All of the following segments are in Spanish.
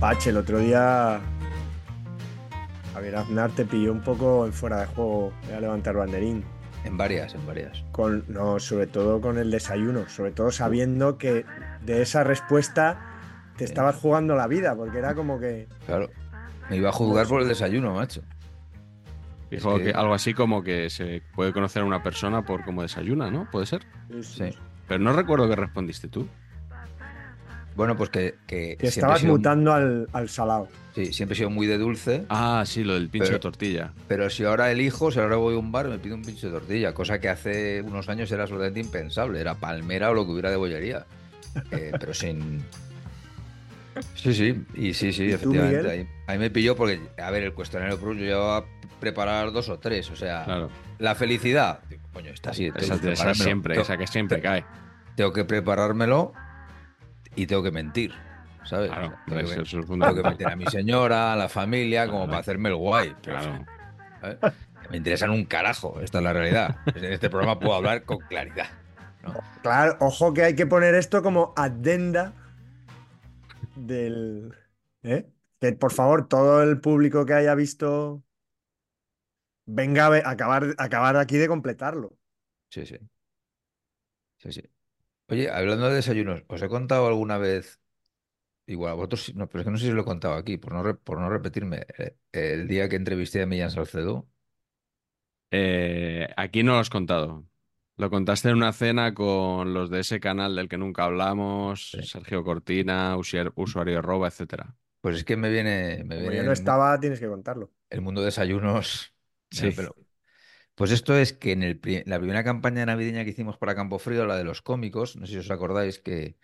Pache, el otro día. Javier Aznar te pilló un poco en fuera de juego. Voy a levantar banderín. En varias, en varias. Con, no, sobre todo con el desayuno. Sobre todo sabiendo que de esa respuesta te estabas jugando la vida, porque era como que. Claro. Me iba a juzgar por el desayuno, macho. Dijo Es que- que algo así como que se puede conocer a una persona por cómo desayuna, ¿no? ¿Puede ser? Sí. Pero no recuerdo que respondiste tú. Bueno, pues que. Que, estabas sido- mutando al, al salado. Sí, siempre he sido muy de dulce. Ah, sí, lo del pincho Pero- de tortilla. Pero si ahora elijo, si ahora voy a un bar, me pido un pincho de tortilla, cosa que hace unos años era absolutamente impensable. Era palmera o lo que hubiera de bollería. Eh, pero sin. Sí, sí, y sí, sí, ¿Y tú, efectivamente. Miguel? Ahí, ahí me pilló porque, a ver, el cuestionario Plus yo llevaba a preparar dos o tres. O sea, Claro. la felicidad. Digo, coño, está así. tengo Esa, esa siempre, Tengo- esa que siempre cae. Tengo que preparármelo y tengo que mentir. ¿Sabes? Claro, O sea, tengo, eso que, es tengo que fundamental. mentir a mi señora, a la familia, como Claro. para hacerme el guay. Pero, Claro. ¿sabes? Me interesan un carajo, esta es la realidad. En este programa puedo hablar con claridad. ¿no? Claro, ojo que hay que poner esto como adenda del. ¿eh? Que por favor, todo el público que haya visto. Venga a acabar, acabar aquí de completarlo. Sí, sí. Sí, sí. Oye, hablando de desayunos, ¿os he contado alguna vez? Igual a vosotros, sí- no, pero es que no sé si lo he contado aquí, por no, re- por no repetirme. eh, El día que entrevisté a Millán Salcedo, Eh, aquí no lo has contado. Lo contaste en una cena con los de ese canal del que nunca hablamos, Sí. Sergio Cortina, usuario, usuario arroba, etcétera. pues es que me viene, me Como viene yo el no mu- estaba, tienes que contarlo. el mundo de desayunos. Sí. pelo. Pues esto es que en el la primera campaña navideña que hicimos para Campo Frío, la de los cómicos, no sé si os acordáis que,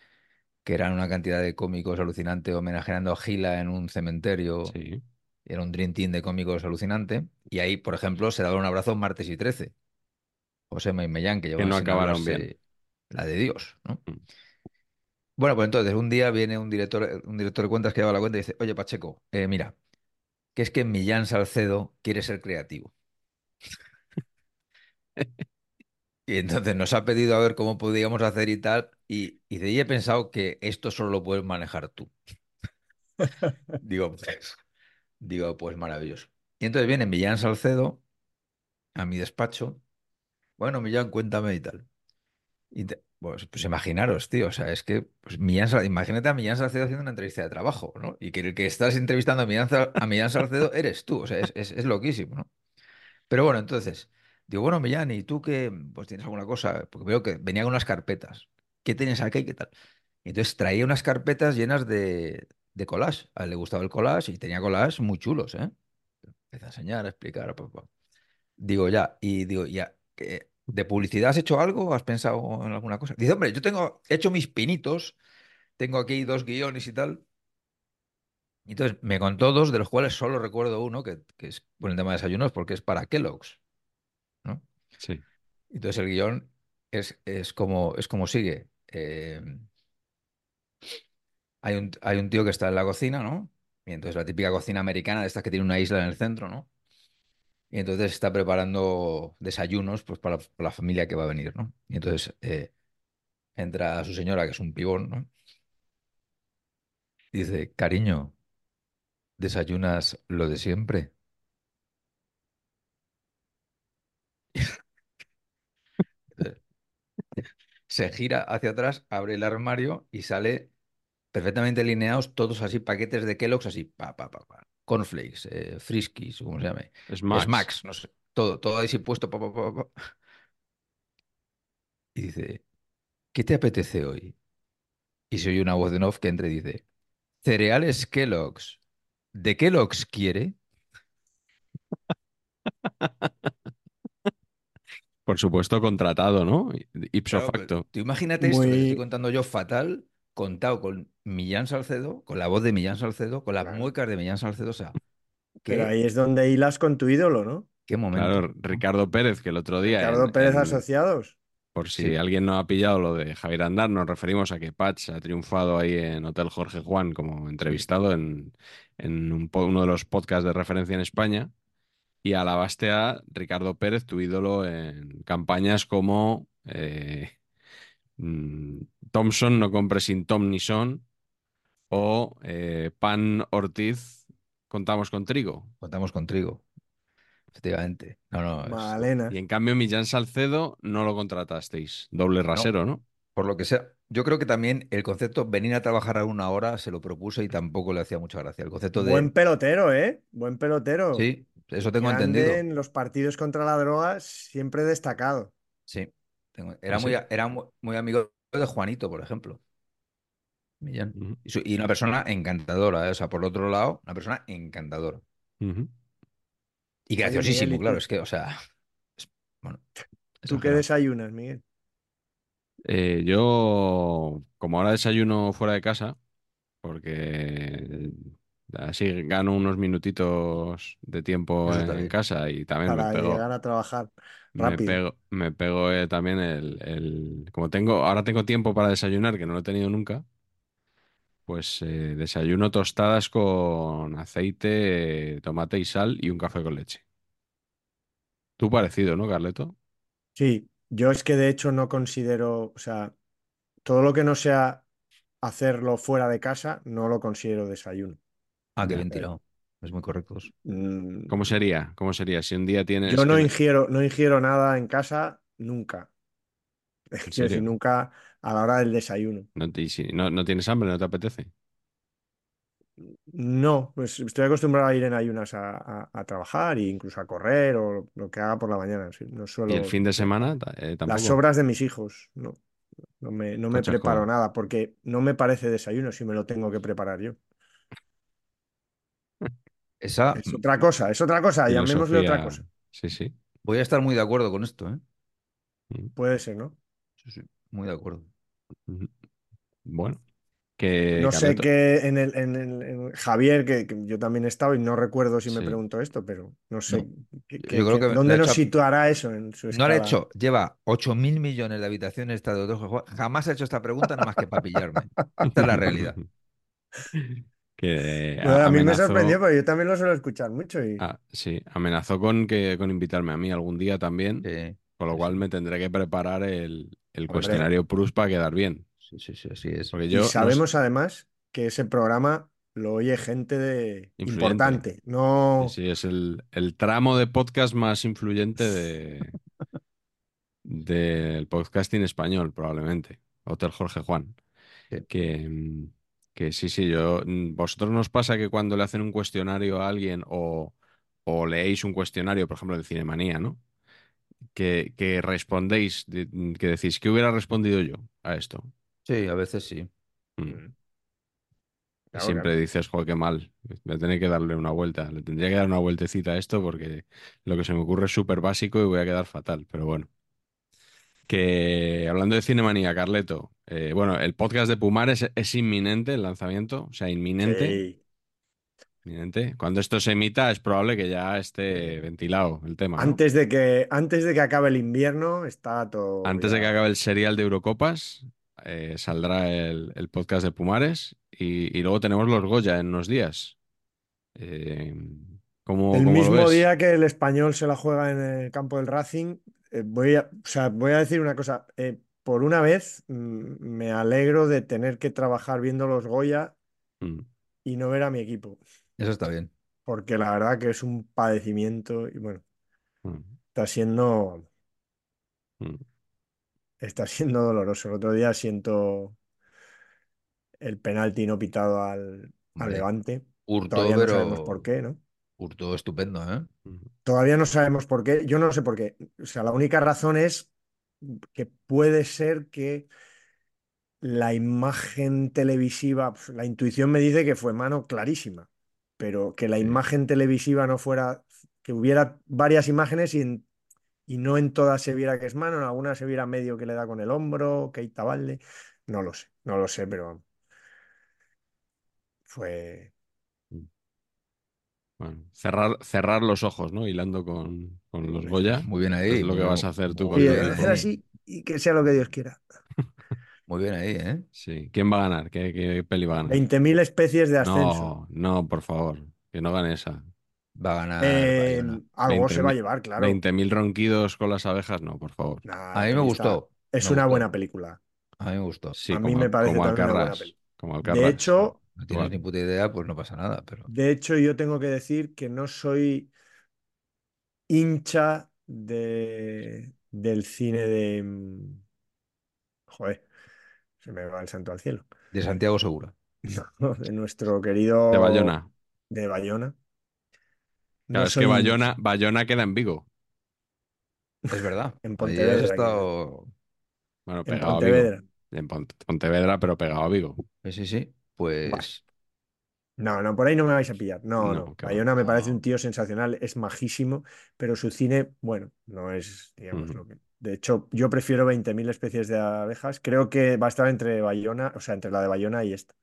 que eran una cantidad de cómicos alucinante homenajeando a Gila en un cementerio. Sí. Era un dream team de cómicos alucinante. Y ahí, por ejemplo, se daba un abrazo martes y 13. José y Mellán, que llevaban no acabaron bien. La de Dios, ¿no? Mm. Bueno, pues entonces un día viene un director, un director de cuentas que lleva la cuenta y dice, oye, Pacheco, eh, mira, que es que Millán Salcedo quiere ser creativo. Y entonces nos ha pedido a ver cómo podíamos hacer y tal. Y, y de ahí he pensado que esto solo lo puedes manejar tú. Digo, pues, digo, pues maravilloso. Y entonces viene Millán Salcedo a mi despacho. Bueno, Millán, cuéntame y tal. Y te- pues, pues imaginaros, tío, o sea, es que pues, Millán imagínate a Millán Salcedo haciendo una entrevista de trabajo, ¿no? Y que el que estás entrevistando a Millán, a Millán Salcedo eres tú, o sea, es, es, es loquísimo, ¿no? Pero bueno, entonces, digo, bueno, Millán, ¿y tú qué? Pues tienes alguna cosa, porque veo que venía con unas carpetas. ¿Qué tienes aquí? ¿Qué tal? Y entonces traía unas carpetas llenas de, de collage. A él le gustaba el collage y tenía collages muy chulos, ¿eh? Empieza a enseñar, a explicar, pa, pa. Digo, ya, y digo, ya, ¿qué- ¿de publicidad has hecho algo? ¿Has pensado en alguna cosa? Dice, hombre, yo tengo he hecho mis pinitos, tengo aquí dos guiones y tal. Entonces me contó dos, de los cuales solo recuerdo uno, que, que es por el tema de desayunos, porque es para Kellogg's. Sí. Entonces el guion es, es como, es como sigue. Eh, hay un, hay un tío que está en la cocina, ¿no? Y entonces la típica cocina americana de estas que tiene una isla en el centro, ¿no? Y entonces está preparando desayunos pues, para, la familia que va a venir, ¿no? Y entonces eh, entra su señora, que es un pibón, ¿no? Dice, cariño, ¿desayunas lo de siempre? Entonces, se gira hacia atrás, abre el armario y sale perfectamente alineados, todos así, paquetes de Kellogg's, así, pa, pa, pa, pa. Cornflakes, eh, Friskies, como se llame. Smacks. Smacks, no sé. Todo, todo ahí sí puesto, pa, pa, pa, pa. Y dice, ¿qué te apetece hoy? Y se oye una voz de off que entra y dice, cereales Kellogg's. ¿De Kellogg's quiere? Por supuesto, contratado, ¿no? Ipso Claro, facto. tú imagínate esto que te Muy- estoy contando yo fatal, contado con Millán Salcedo, con la voz de Millán Salcedo, con las Claro. muecas de Millán Salcedo. O sea, ¿qué, Pero ahí es donde hilas con tu ídolo, ¿no? qué momento? Claro. Ricardo Pérez, que el otro día. Ricardo en- Pérez en- Asociados. Por si Sí. alguien no ha pillado lo de Javier Andar, nos referimos a que Patch ha triunfado ahí en Hotel Jorge Juan como entrevistado en, en un uno de los podcasts de referencia en España. Y alabaste a Ricardo Pérez, tu ídolo, en campañas como eh, mm, Thompson, no compres sin Tom ni Son, o eh, Pan Ortiz, contamos con trigo. Contamos con trigo. Efectivamente. No, no. es-. Y en cambio, Millán Salcedo no lo contratasteis. Doble rasero, ¿no? por lo que sea, yo creo que también el concepto venir a trabajar a una hora se lo propuso y tampoco le hacía mucha gracia. El concepto de. Buen pelotero, ¿eh? Buen pelotero. Sí, eso tengo Grande entendido. en los partidos contra la droga, siempre destacado. Sí. tengo- Era, ¿Ah, muy, era muy, muy amigo de Juanito, por ejemplo. Millán. Y, su- y una persona encantadora, ¿eh? O sea, por otro lado, una persona encantadora. Y Oye, graciosísimo, Miguel, ¿y claro, es que, o sea. es- bueno. ¿Tú qué desayunas, Miguel? Eh, yo, como ahora desayuno fuera de casa, porque así gano unos minutitos de tiempo Eso en casa y también me Para pego, llegar a trabajar me rápido. pego, me pego eh, también el, el- como tengo, ahora tengo tiempo para desayunar, que no lo he tenido nunca, pues eh, desayuno tostadas con aceite, tomate y sal y un café con leche. Tú parecido, ¿no, Carleto? Sí, yo es que de hecho no considero, o sea, todo lo que no sea hacerlo fuera de casa, no lo considero desayuno. Ah, qué bien tirado. Es muy correcto. Mm, ¿Cómo sería? ¿Cómo sería? Si un día tienes Yo no que- ingiero, no ingiero nada en casa nunca. Quiero decir, nunca a la hora del desayuno. no, te- si no, no tienes hambre, no te apetece. No, pues estoy acostumbrado a ir en ayunas a, a- a trabajar e incluso a correr o lo que haga por la mañana. No suelo... Y el fin de semana eh, tampoco. Las sobras de mis hijos, no. No me, no me preparo nada porque no me parece desayuno si me lo tengo que preparar yo. Esa, Es otra cosa, es otra cosa, llamémosle otra Filosofía- cosa. Sí, sí. voy a estar muy de acuerdo con esto, ¿eh? Mm, Puede ser, ¿no? Sí, sí, muy de acuerdo. Bueno, que No sé qué en el, en el- en Javier, que, que yo también he estado y no recuerdo si me Sí. preguntó esto, pero no sé No. qué- Yo qué- creo qué- que dónde nos hecho- situará eso en su No lo ha hecho, lleva 8.000 millones de habitaciones de. Jamás ha hecho esta pregunta nada más que para pillarme. Esta es la realidad. que Bueno, a mí me sorprendió, pero yo también lo suelo escuchar mucho y Ah, sí, amenazó con que con invitarme a mí algún día también, Sí, con lo cual me tendré que preparar el, el cuestionario Prus para quedar bien. Sí, sí, sí, así es. Porque y no sabemos además que ese programa lo oye gente de importante, no Sí, sí, es el, el tramo de podcast más influyente de del podcasting español, probablemente. Hotel Jorge Juan. Sí. Que, mm, que sí, sí, yo. mm, ¿Vosotros nos pasa que cuando le hacen un cuestionario a alguien o, o leéis un cuestionario, por ejemplo, de Cinemanía, ¿no? Que, que respondéis, que decís, ¿qué hubiera respondido yo a esto? Sí, a veces sí. Mm. Claro, siempre claro. dices, joder, qué mal, voy a tener que darle una vuelta, le tendría que dar una vueltecita a esto porque lo que se me ocurre es súper básico y voy a quedar fatal, pero bueno. Que hablando de Cinemanía, Carleto, eh, bueno, el podcast de Pumares es, inminente el lanzamiento, o sea, inminente, Sí. inminente. Cuando esto se emita es probable que ya esté ventilado el tema, ¿no? Antes de que, antes de que acabe el invierno está todo. Antes de que acabe el serial de Eurocopas, eh, saldrá el, el podcast de Pumares y, y luego tenemos los Goya en unos días. Eh, ¿cómo, El cómo lo mismo ves? día que el español se la juega en el campo del Racing, eh, voy a, o sea, voy a decir una cosa. eh, por una vez mm, me alegro de tener que trabajar viendo los Goya Mm, y no ver a mi equipo, Eso está bien. porque la verdad que es un padecimiento y bueno, mm, está siendo, mm. Está siendo doloroso. El otro día siento el penalti no pitado al, al Levante. Hurtó, Todavía no pero sabemos por qué, ¿no? Hurtó estupendo, ¿eh? Todavía no sabemos por qué. Yo no sé por qué. O sea, la única razón es que puede ser que la imagen televisiva, la intuición me dice que fue mano clarísima, pero que la Sí. imagen televisiva no fuera, que hubiera varias imágenes y, en- y no en todas se viera que es mano, en algunas se viera medio que le da con el hombro, Keita Valde. No lo sé, no lo sé, pero fue. Bueno, cerrar, cerrar los ojos, ¿no? Hilando con, con los Goya. Muy bien ahí. Es lo que vas a hacer tú muy con el- bien, hacer así y que sea lo que Dios quiera. Muy bien ahí, ¿eh? Sí. ¿Quién va a ganar? ¿Qué, qué peli va a ganar? 20.000 especies de ascenso. No, no, por favor. Que no gane esa. Va a ganar Eh, algo se va a 20.000 llevar, claro. 20.000 ronquidos con las abejas, no, por favor. Nah, A mí me está- gustó. Es me una gustó. buena película. A mí me gustó. Sí, A mí como, me parece como también una buena peli. Como De hecho, No tienes ni puta idea, pues no pasa nada. Pero de hecho, yo tengo que decir que no soy hincha de, del cine de. mm, Joder, se me va el santo al cielo. de Santiago Segura. No, de nuestro querido. De Bayona. De Bayona. No Claro, es soy que. Bayona, Bayona queda en Vigo. Es verdad. En Pontevedra, estado. Bueno, En pegado a Pontevedra. Vigo. En Pont- Pontevedra, pero pegado a Vigo. Sí, sí, sí. Pues. No, no, por ahí no me vais a pillar. No, No, no. va. Bayona me parece No. un tío sensacional, es majísimo, pero su cine, bueno, no es, digamos, lo que. De hecho, yo prefiero 20.000 especies de abejas. Creo que va a estar entre Bayona, o sea, entre la de Bayona y esta.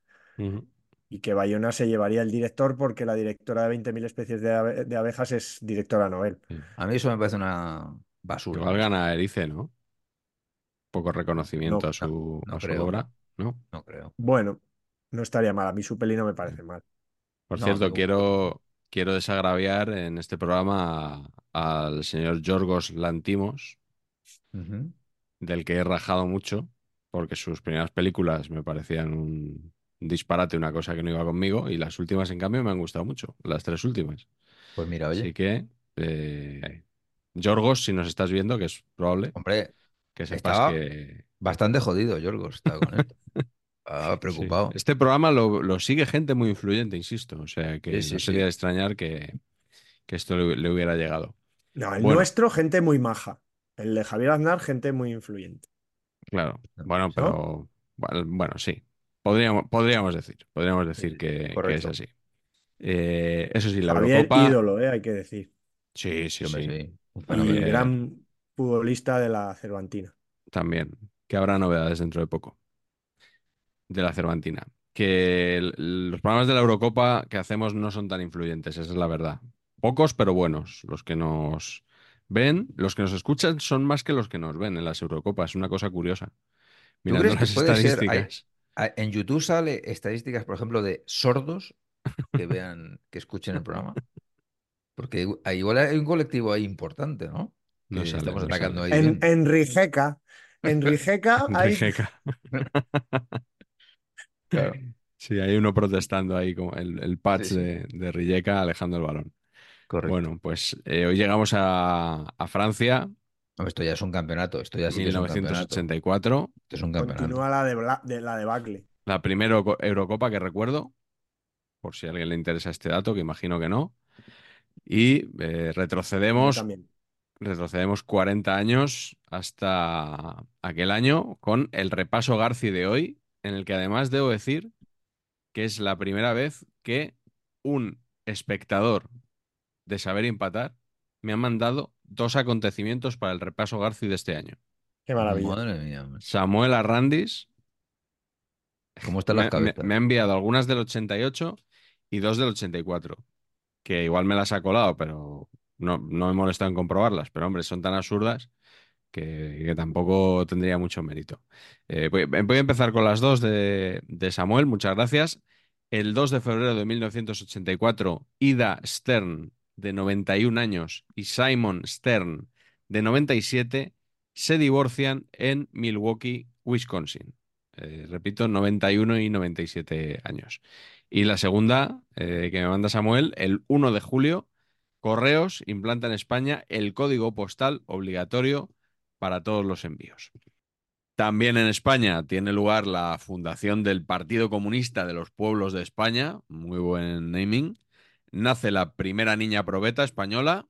Y que Bayona se llevaría el director porque la directora de 20.000 especies de, abe- de abejas es directora Nobel. A mí eso me parece una basura. Igual gana Erice, ¿no? Poco reconocimiento No, a su, no a su creo. obra, ¿no? No creo. Bueno, no estaría mal. A mí su peli no me parece mal. Por No, cierto, quiero, quiero desagraviar en este programa al señor Yorgos Lantimos, del que he rajado mucho, porque sus primeras películas me parecían un disparate, una cosa que no iba conmigo, y las últimas, en cambio, me han gustado mucho, las tres últimas. Pues mira, oye. Así que, eh, Yorgos, si nos estás viendo, que es probable, Hombre, que sepas estaba que... bastante jodido, Yorgos, estaba con él. Estaba Sí. preocupado. Este programa lo, lo sigue gente muy influyente, insisto, o sea que Sí, sí, no sería de extrañar que, que esto le, le hubiera llegado. No, el Bueno. nuestro, gente muy maja. El de Javier Aznar, gente muy influyente. Claro, No, bueno, ¿no? pero bueno, sí. Podríamos, podríamos decir, podríamos decir sí, que, que es así. Eh, eso sí, la Javier, Eurocopa. ídolo, eh, hay que decir. Sí, sí, sí. sí, Y. Eh, gran futbolista de la Cervantina. También. Que habrá novedades dentro de poco. De la Cervantina. Que el- los programas de la Eurocopa que hacemos no son tan influyentes, esa es la verdad. Pocos, pero buenos. Los que nos ven, los que nos escuchan son más que los que nos ven en las Eurocopas. Es una cosa curiosa. Mirando crees que las puede ser? Hay- estadísticas. En YouTube sale estadísticas, por ejemplo, de sordos que vean, que escuchen el programa. Porque igu- ah, igual hay un colectivo ahí importante, ¿no? No sale, estamos no atacando sale. ahí En, en Rijeka, en Rijeka hay... Rijeka. Claro. Sí, hay uno protestando ahí, como el, el patch Sí, sí. de, de Rijeka alejando el balón. Correcto. Bueno, pues eh, hoy llegamos a, a Francia, Esto ya es un campeonato. Esto ya sí que es un campeonato. 1984, Esto es un campeonato. Continúa la de, Bla- de la de Bacle. la primera Euro- Eurocopa que recuerdo, por si a alguien le interesa este dato, que imagino que no. Y eh, retrocedemos, también. retrocedemos 40 años hasta aquel año con el repaso Garci de hoy, en el que además debo decir que es la primera vez que un espectador de saber empatar me ha mandado dos acontecimientos para el repaso Garci de este año. Qué maravilla. Madre mía. Samuel Arrandis ¿Cómo están me, las me- cabezas? me ha enviado algunas del 88 y dos del 84, que igual me las ha colado, pero no, no me he molestado en comprobarlas, pero hombre, son tan absurdas que, que tampoco tendría mucho mérito. Eh, voy, voy a empezar con las dos de, de Samuel, muchas gracias. El 2 de febrero de 1984, Ida Stern, de 91 años, y Simon Stern, de 97, se divorcian en Milwaukee, Wisconsin. Eh, repito, 91 y 97 años. Y la segunda, eh, que me manda Samuel, el 1 de julio, Correos implanta en España el código postal obligatorio para todos los envíos. También en España tiene lugar la fundación del Partido Comunista de los Pueblos de España, muy buen naming. Nace la primera niña probeta española.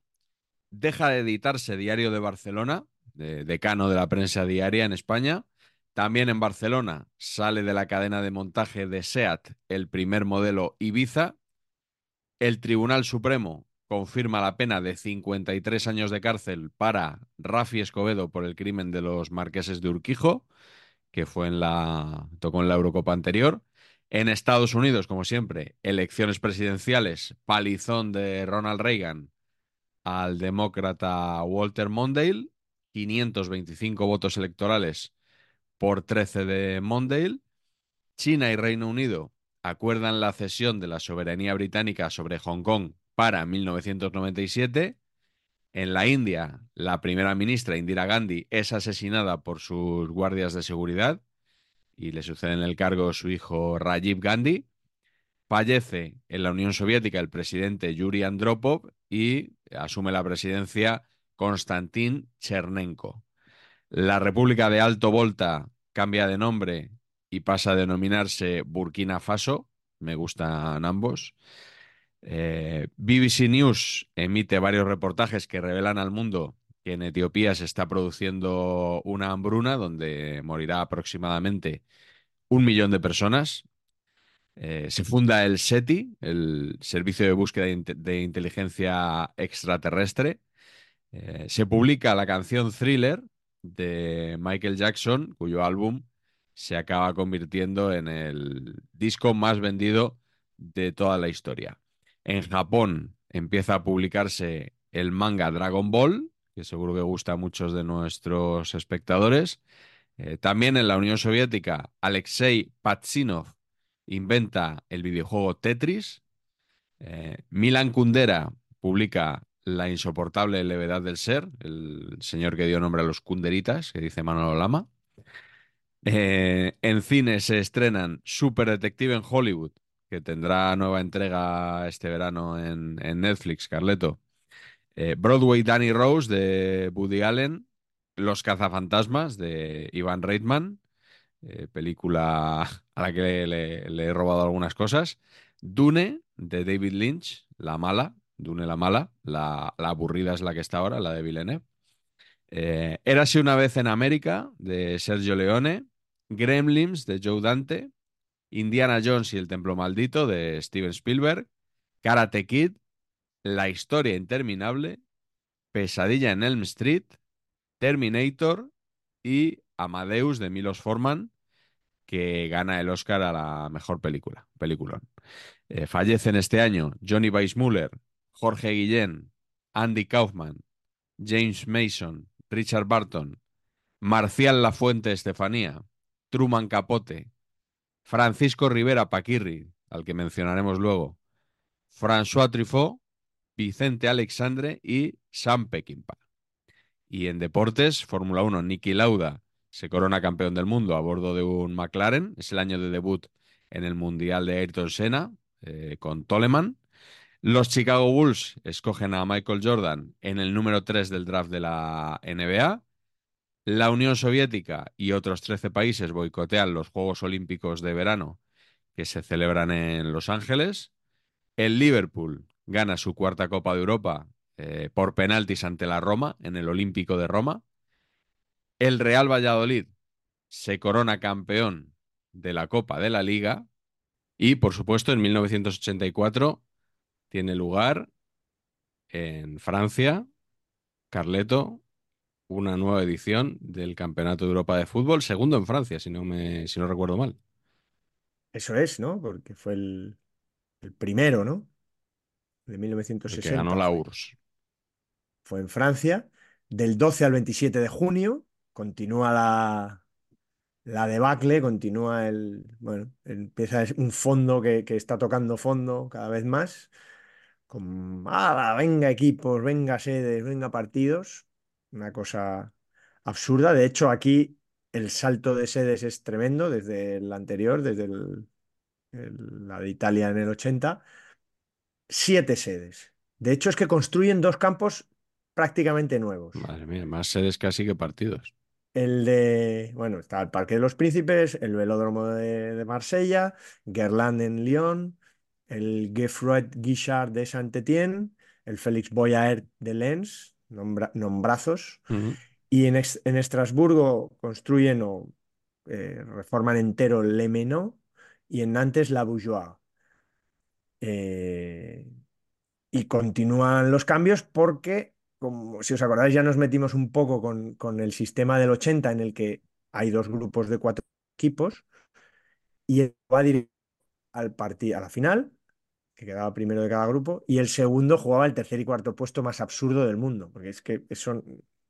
Deja de editarse Diario de Barcelona, de- decano de la prensa diaria en España. También en Barcelona sale de la cadena de montaje de SEAT el primer modelo Ibiza. El Tribunal Supremo confirma la pena de 53 años de cárcel para Rafi Escobedo por el crimen de los marqueses de Urquijo, que fue en la tocó en la Eurocopa anterior. En Estados Unidos, como siempre, elecciones presidenciales, palizón de Ronald Reagan al demócrata Walter Mondale, 525 votos electorales por 13 de Mondale. China y Reino Unido acuerdan la cesión de la soberanía británica sobre Hong Kong para 1997. En la India, la primera ministra Indira Gandhi es asesinada por sus guardias de seguridad y le sucede en el cargo su hijo Rajiv Gandhi. Fallece en la Unión Soviética el presidente Yuri Andropov y asume la presidencia Konstantin Chernenko. La República de Alto Volta cambia de nombre y pasa a denominarse Burkina Faso. Me gustan ambos. Eh, BBC News emite varios reportajes que revelan al mundo que en Etiopía se está produciendo una hambruna donde morirá aproximadamente un millón de personas. Eh, se funda el SETI, el Servicio de Búsqueda de, Inte- de Inteligencia Extraterrestre. Eh, se publica la canción Thriller de Michael Jackson, cuyo álbum se acaba convirtiendo en el disco más vendido de toda la historia. En Japón empieza a publicarse el manga Dragon Ball, que seguro que gusta a muchos de nuestros espectadores. Eh, también en la Unión Soviética, Alexei Patsinov inventa el videojuego Tetris. Eh, Milan Kundera publica La insoportable levedad del ser, el señor que dio nombre a los Kunderitas, que dice Manolo Lama. Eh, en cine se estrenan Super Detective en Hollywood, que tendrá nueva entrega este verano en, en Netflix, Carleto. Eh, Broadway Danny Rose de Woody Allen. Los cazafantasmas de Ivan Reitman, eh, película a la que le, he robado algunas cosas. Dune de David Lynch, la mala. Dune la mala. La, la aburrida es la que está ahora, la de Villeneuve. Eh, Érase una vez en América, de Sergio Leone. Gremlins, de Joe Dante. Indiana Jones y el Templo Maldito, de Steven Spielberg. Karate Kid. La historia interminable. Pesadilla en Elm Street. Terminator. Y Amadeus, de Milos Forman, que gana el Oscar a la mejor película. Eh, fallecen este año Johnny Weissmuller, Jorge Guillén, Andy Kaufman, James Mason, Richard Barton, Marcial Lafuente Estefanía, Truman Capote, Francisco Rivera Paquirri, al que mencionaremos luego, François Truffaut, Vicente Alexandre y Sam Peckinpah. Y en deportes, Fórmula 1, Niki Lauda se corona campeón del mundo a bordo de un McLaren. Es el año de debut en el Mundial de Ayrton Senna eh, con Toleman. Los Chicago Bulls escogen a Michael Jordan en el número 3 del draft de la NBA. La Unión Soviética y otros 13 países boicotean los Juegos Olímpicos de verano que se celebran en Los Ángeles. El Liverpool gana su cuarta Copa de Europa eh, por penaltis ante la Roma en el Olímpico de Roma. El Real Valladolid se corona campeón de la Copa de la Liga. Y, por supuesto, en 1984 tiene lugar en Francia, Carleto, una nueva edición del Campeonato de Europa de Fútbol, segundo en Francia, si no, me, si no recuerdo mal. Eso es, ¿no? Porque fue el, el primero, ¿no? De El 1960. que ganó la. URSS. Fue en Francia. Del 12 al 27 de junio continúa la, la debacle, continúa el. Bueno, empieza un fondo que, que está tocando fondo cada vez más. Con, ah, venga equipos, venga sedes, venga partidos. Una cosa absurda. De hecho, aquí el salto de sedes es tremendo desde el anterior, desde el- el- la de Italia en el 80. Siete sedes. De hecho, es que construyen dos campos prácticamente nuevos. Madre mía, más sedes casi que partidos. el de, bueno, está el Parque de los Príncipes, el Velódromo de, de Marsella, Guerlain en Lyon, el Geoffroy Guichard de Saint-Étienne, el Félix Boyaert de Lens, nombra- nombrazos, y en, en Estrasburgo construyen o eh, reforman entero Le Menot y en Nantes La Bourgeois. Eh, y continúan los cambios porque, como si os acordáis, ya nos metimos un poco con, con el sistema del 80 en el que hay dos grupos de cuatro equipos y él va al partido a la final, que quedaba primero de cada grupo, y el segundo jugaba el tercer y cuarto puesto más absurdo del mundo, porque es que eso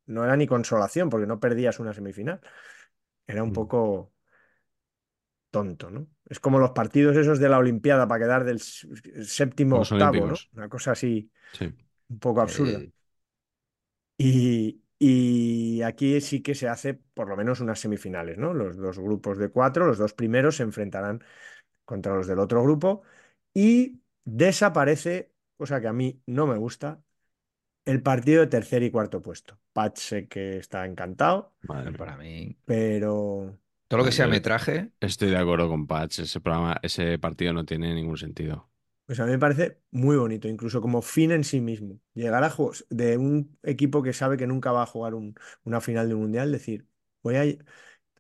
no era ni consolación, porque no perdías una semifinal. Era un Mm. poco tonto, ¿no? Es como los partidos esos de la Olimpiada para quedar del séptimo octavo, ¿no? Una cosa así Sí. un poco absurda. Eh, Y, y aquí sí que se hace por lo menos unas semifinales, ¿no? Los dos grupos de cuatro, los dos primeros se enfrentarán contra los del otro grupo y desaparece, cosa que a mí no me gusta, el partido de tercer y cuarto puesto. Patch sé que está encantado, Madre para mí, pero todo lo que sea metraje, Estoy de acuerdo con Patch. Ese programa, ese partido no tiene ningún sentido. pues a mí me parece muy bonito, incluso como fin en sí mismo. Llegar a juegos de un equipo que sabe que nunca va a jugar un- una final de un mundial, decir, voy a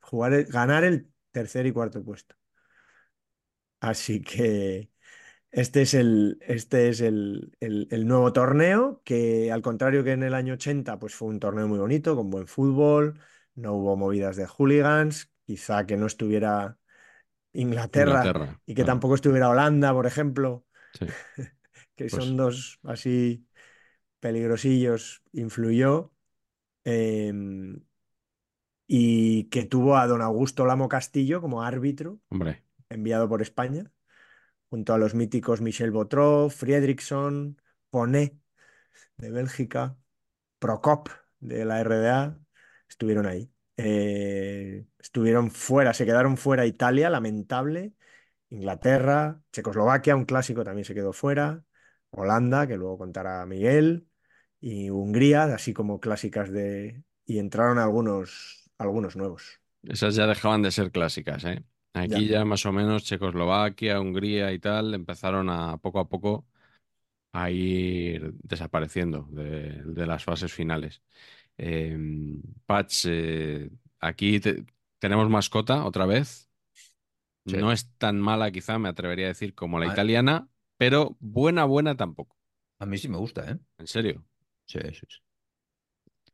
jugar, el- ganar el tercer y cuarto puesto. Así que este es el, este es el, el- el nuevo torneo, que al contrario que en el año 80, pues fue un torneo muy bonito, con buen fútbol, no hubo movidas de hooligans, quizá que no estuviera Inglaterra Inglaterra. y que claro. tampoco estuviera Holanda, por ejemplo, Sí. que Pues- son dos así peligrosillos, influyó. em, y que tuvo a don Augusto Lamo Castillo como árbitro Hombre, enviado por España, junto a los míticos Michel Botrov, Friedrichson, Ponet de Bélgica, Prokop de la RDA, estuvieron ahí. Eh, estuvieron fuera, se quedaron fuera Italia, lamentable, Inglaterra, Checoslovaquia, un clásico también se quedó fuera, Holanda, que luego contará Miguel, y Hungría, así como clásicas de... Y entraron algunos, algunos nuevos. esas ya dejaban de ser clásicas, ¿eh? Aquí Ya. ya más o menos Checoslovaquia, Hungría y tal empezaron a poco a poco a ir desapareciendo de, de las fases finales. Eh, Patch, eh, aquí te- tenemos mascota otra vez. Sí. No es tan mala quizá, me atrevería a decir, como la Ah. italiana, pero buena, buena tampoco. a mí sí me gusta, ¿eh? En serio. Sí, sí, sí.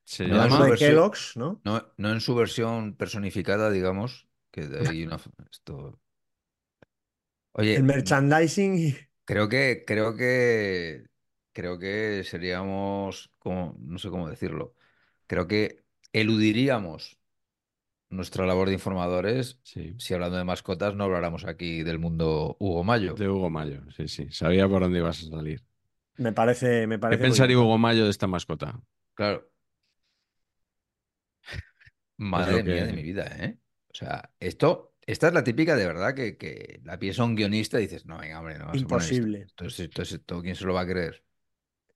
Se No, Algo llama... su de versión- Kellogg's, ¿no? No, no en su versión personificada, digamos, que de ahí una... Esto... Oye, El merchandising creo que, creo que, creo que seríamos, como, no sé cómo decirlo, creo que eludiríamos nuestra labor de informadores Sí. si hablando de mascotas no habláramos aquí del mundo Hugo Mayo. De Hugo Mayo, sí, sí. Sabía por dónde ibas a salir. Me parece, me ¿Qué parece muy pensaría bien. Hugo Mayo de esta mascota? Claro. Madre que- mía de mi vida, ¿eh? O sea, esto, esta es la típica de verdad que, que la piensa un guionista y dices, no, venga, hombre, no vas a poner esto. Imposible. Entonces, entonces, ¿esto quién se lo va a creer?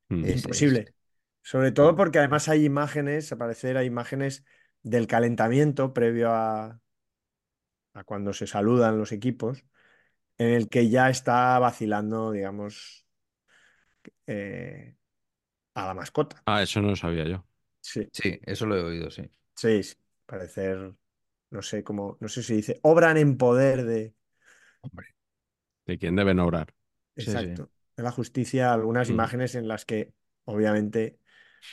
Mm. Es- Imposible. Sobre todo porque además hay imágenes, al parecer hay imágenes del calentamiento previo a, a cuando se saludan los equipos, en el que ya está vacilando, digamos, eh, a la mascota. Ah, eso no lo sabía yo. Sí, Sí, eso lo he oído, sí. sí, sí. Parecer, no sé cómo, no sé si dice, obran en poder de, Hombre, ¿De quién deben obrar? Sí, sí. exacto, de la justicia, algunas Mm. imágenes en las que obviamente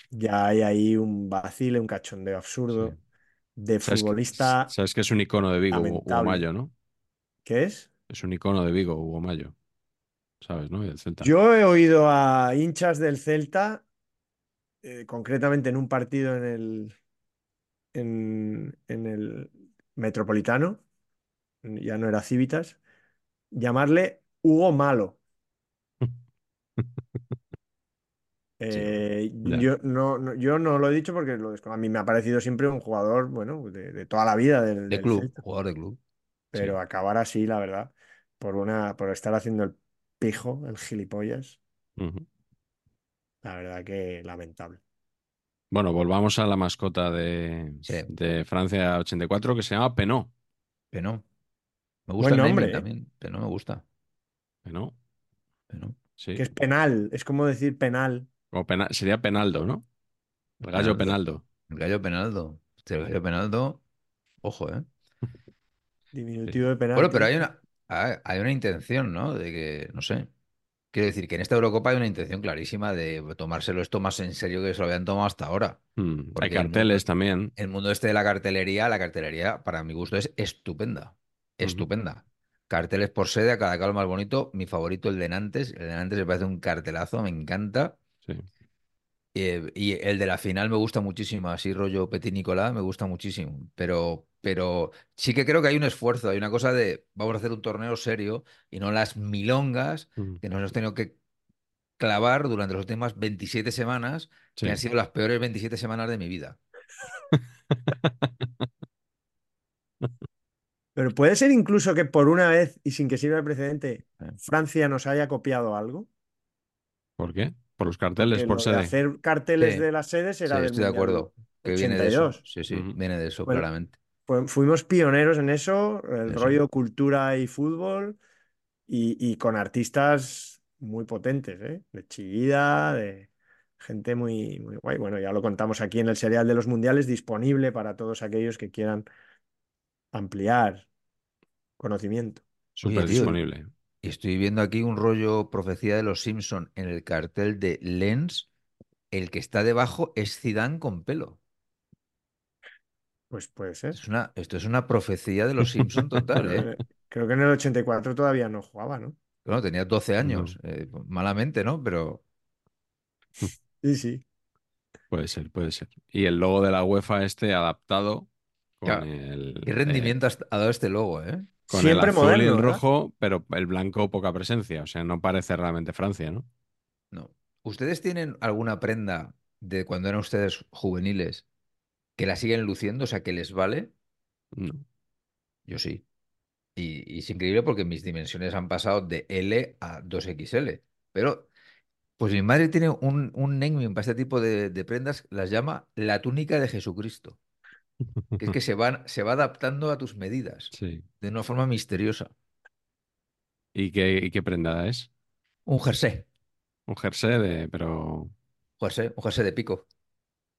ya hay ahí un vacile, un cachondeo absurdo Sí. de ¿Sabes que, futbolista. sabes que es un icono de Vigo, Hugo-. Mayo, ¿no? ¿Qué es? Es un icono de Vigo, Hugo Mayo. ¿Sabes, no? Y Celta. Yo he oído a hinchas del Celta, eh, concretamente en un partido en el, en, en el Metropolitano, ya no era Civitas, llamarle Hugo Malo. Eh, yo, no, no- yo no lo he dicho porque lo a mí me ha parecido siempre un jugador, bueno, de, de toda la vida del, De del club, Celta. jugador de club. Pero Sí. acabar así, la verdad, por una, por estar haciendo el pijo, el gilipollas, la verdad que lamentable. Bueno, volvamos a la mascota de, Sí, de Francia 84 que se llama Penot. pero Me gusta Buen el nombre, ¿eh? también, pero no me gusta. Penot, Pero sí. Que es penal, es como decir penal. Pena- sería Penaldo, ¿no? El gallo Penaldo. El gallo penaldo. Hostia, el gallo penaldo. Ojo, ¿eh? Diminutivo de penal. Bueno, pero hay una, hay una intención, ¿no? De que, no sé. Quiero decir que en esta Eurocopa hay una intención clarísima de tomárselo esto más en serio que se lo habían tomado hasta ahora. Mm, Porque Hay el carteles mundo- también. El mundo este de la cartelería, la cartelería, para mi gusto, es estupenda. Estupenda. Carteles por sede, a cada cual más bonito. Mi favorito, el de Nantes. El de Nantes me parece un cartelazo, me encanta. Sí. Eh, y el de la final me gusta muchísimo, así rollo Petit Nicolás, me gusta muchísimo. Pero, pero sí que creo que hay un esfuerzo, hay una cosa de vamos a hacer un torneo serio y no las milongas Mm, que nos hemos tenido que clavar durante las últimas 27 semanas, sí. que han sido las peores 27 semanas de mi vida. Pero puede ser incluso que por una vez y sin que sirva de precedente, Eh. Francia nos haya copiado algo. ¿Por qué? Por los carteles, por lo de sede. hacer carteles Sí. de las sedes era Sí, del estoy de acuerdo. Que viene de eso. 82. Sí, sí, viene de eso, Bueno, claramente. Fu- Fuimos pioneros en eso, el rollo cultura y fútbol, y, y con artistas muy potentes, ¿eh? De Chillida, de gente muy, muy guay. Bueno, ya lo contamos aquí en el serial de los mundiales, disponible para todos aquellos que quieran ampliar conocimiento. Súper disponible. Y estoy viendo aquí un rollo profecía de los Simpson en el cartel de Lens. El que está debajo es Zidane con pelo. Pues puede ser. Es una, esto es una profecía de los Simpson total, ¿eh? eh, Creo que en el 84 todavía no jugaba, ¿no? Bueno, tenía 12 años, eh, malamente, ¿no? Pero Sí, sí. Puede ser, puede ser. Y el logo de la UEFA este adaptado con Claro, el, qué eh, rendimiento has- ha dado este logo, ¿eh? Con Siempre el azul y el ¿verdad? rojo, pero el blanco poca presencia. O sea, no parece realmente Francia, ¿no? No. ¿Ustedes tienen alguna prenda de cuando eran ustedes juveniles que la siguen luciendo, o sea, que les vale? No. Yo sí. Y, y es increíble porque mis dimensiones han pasado de L a 2XL. Pero, pues mi madre tiene un, un naming para este tipo de, de prendas, las llama la túnica de Jesucristo. Que es que se van, se va adaptando a tus medidas Sí. de una forma misteriosa. ¿Y qué, y qué prenda es? Un jersey, Un jersey de, pero, jersey, un jersey de pico.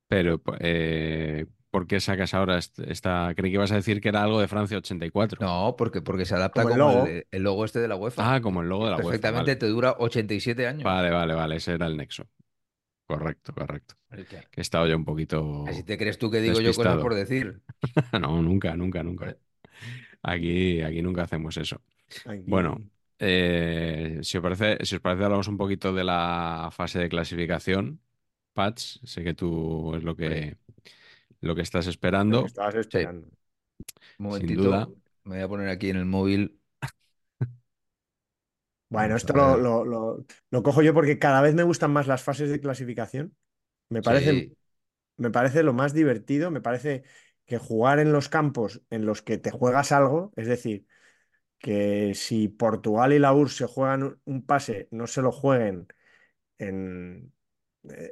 pero eh, ¿por qué sacas ahora est- esta? Creí que ibas a decir que era algo de Francia 84. No, porque, porque se adapta Como el logo. de- el logo este de la UEFA. Ah, como el logo de la UEFA. Perfectamente Vale. te dura 87 años. Vale, vale, vale, ese era el nexo. Correcto, correcto. Que- he estado yo un poquito. Así te crees tú que digo yo cosas por decir. No, nunca, nunca, nunca. Aquí, aquí nunca hacemos eso. Aquí- Bueno, eh, si os parece, si os parece, hablamos un poquito de la fase de clasificación. Patch, sé que tú es lo que, lo que estás lo esperando. que estabas esperando. Un momentito. duda. Me voy a poner aquí en el móvil. Bueno, esto lo, lo- lo- lo cojo yo porque cada vez me gustan más las fases de clasificación. Me parece, Sí, me parece lo más divertido. Me parece que jugar en los campos en los que te juegas algo, es decir, que si Portugal y la URSS se juegan un- pase, no se lo jueguen en,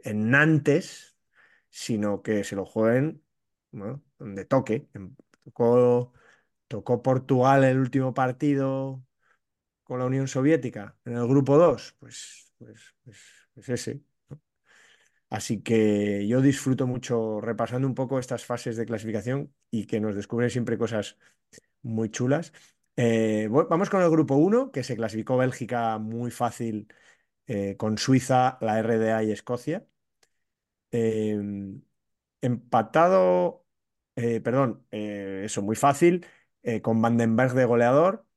en Nantes, sino que se lo jueguen, bueno, donde toque. En- Tocó, tocó Portugal el último partido con la Unión Soviética en el grupo 2, pues, pues, pues, pues ese. Así que yo disfruto mucho repasando un poco estas fases de clasificación y que nos descubren siempre cosas muy chulas. Eh, vamos con el grupo 1, que se clasificó Bélgica muy fácil eh, con Suiza, la RDA y Escocia. Eh, empatado, eh, perdón, eso muy fácil, con Vandenberg de goleador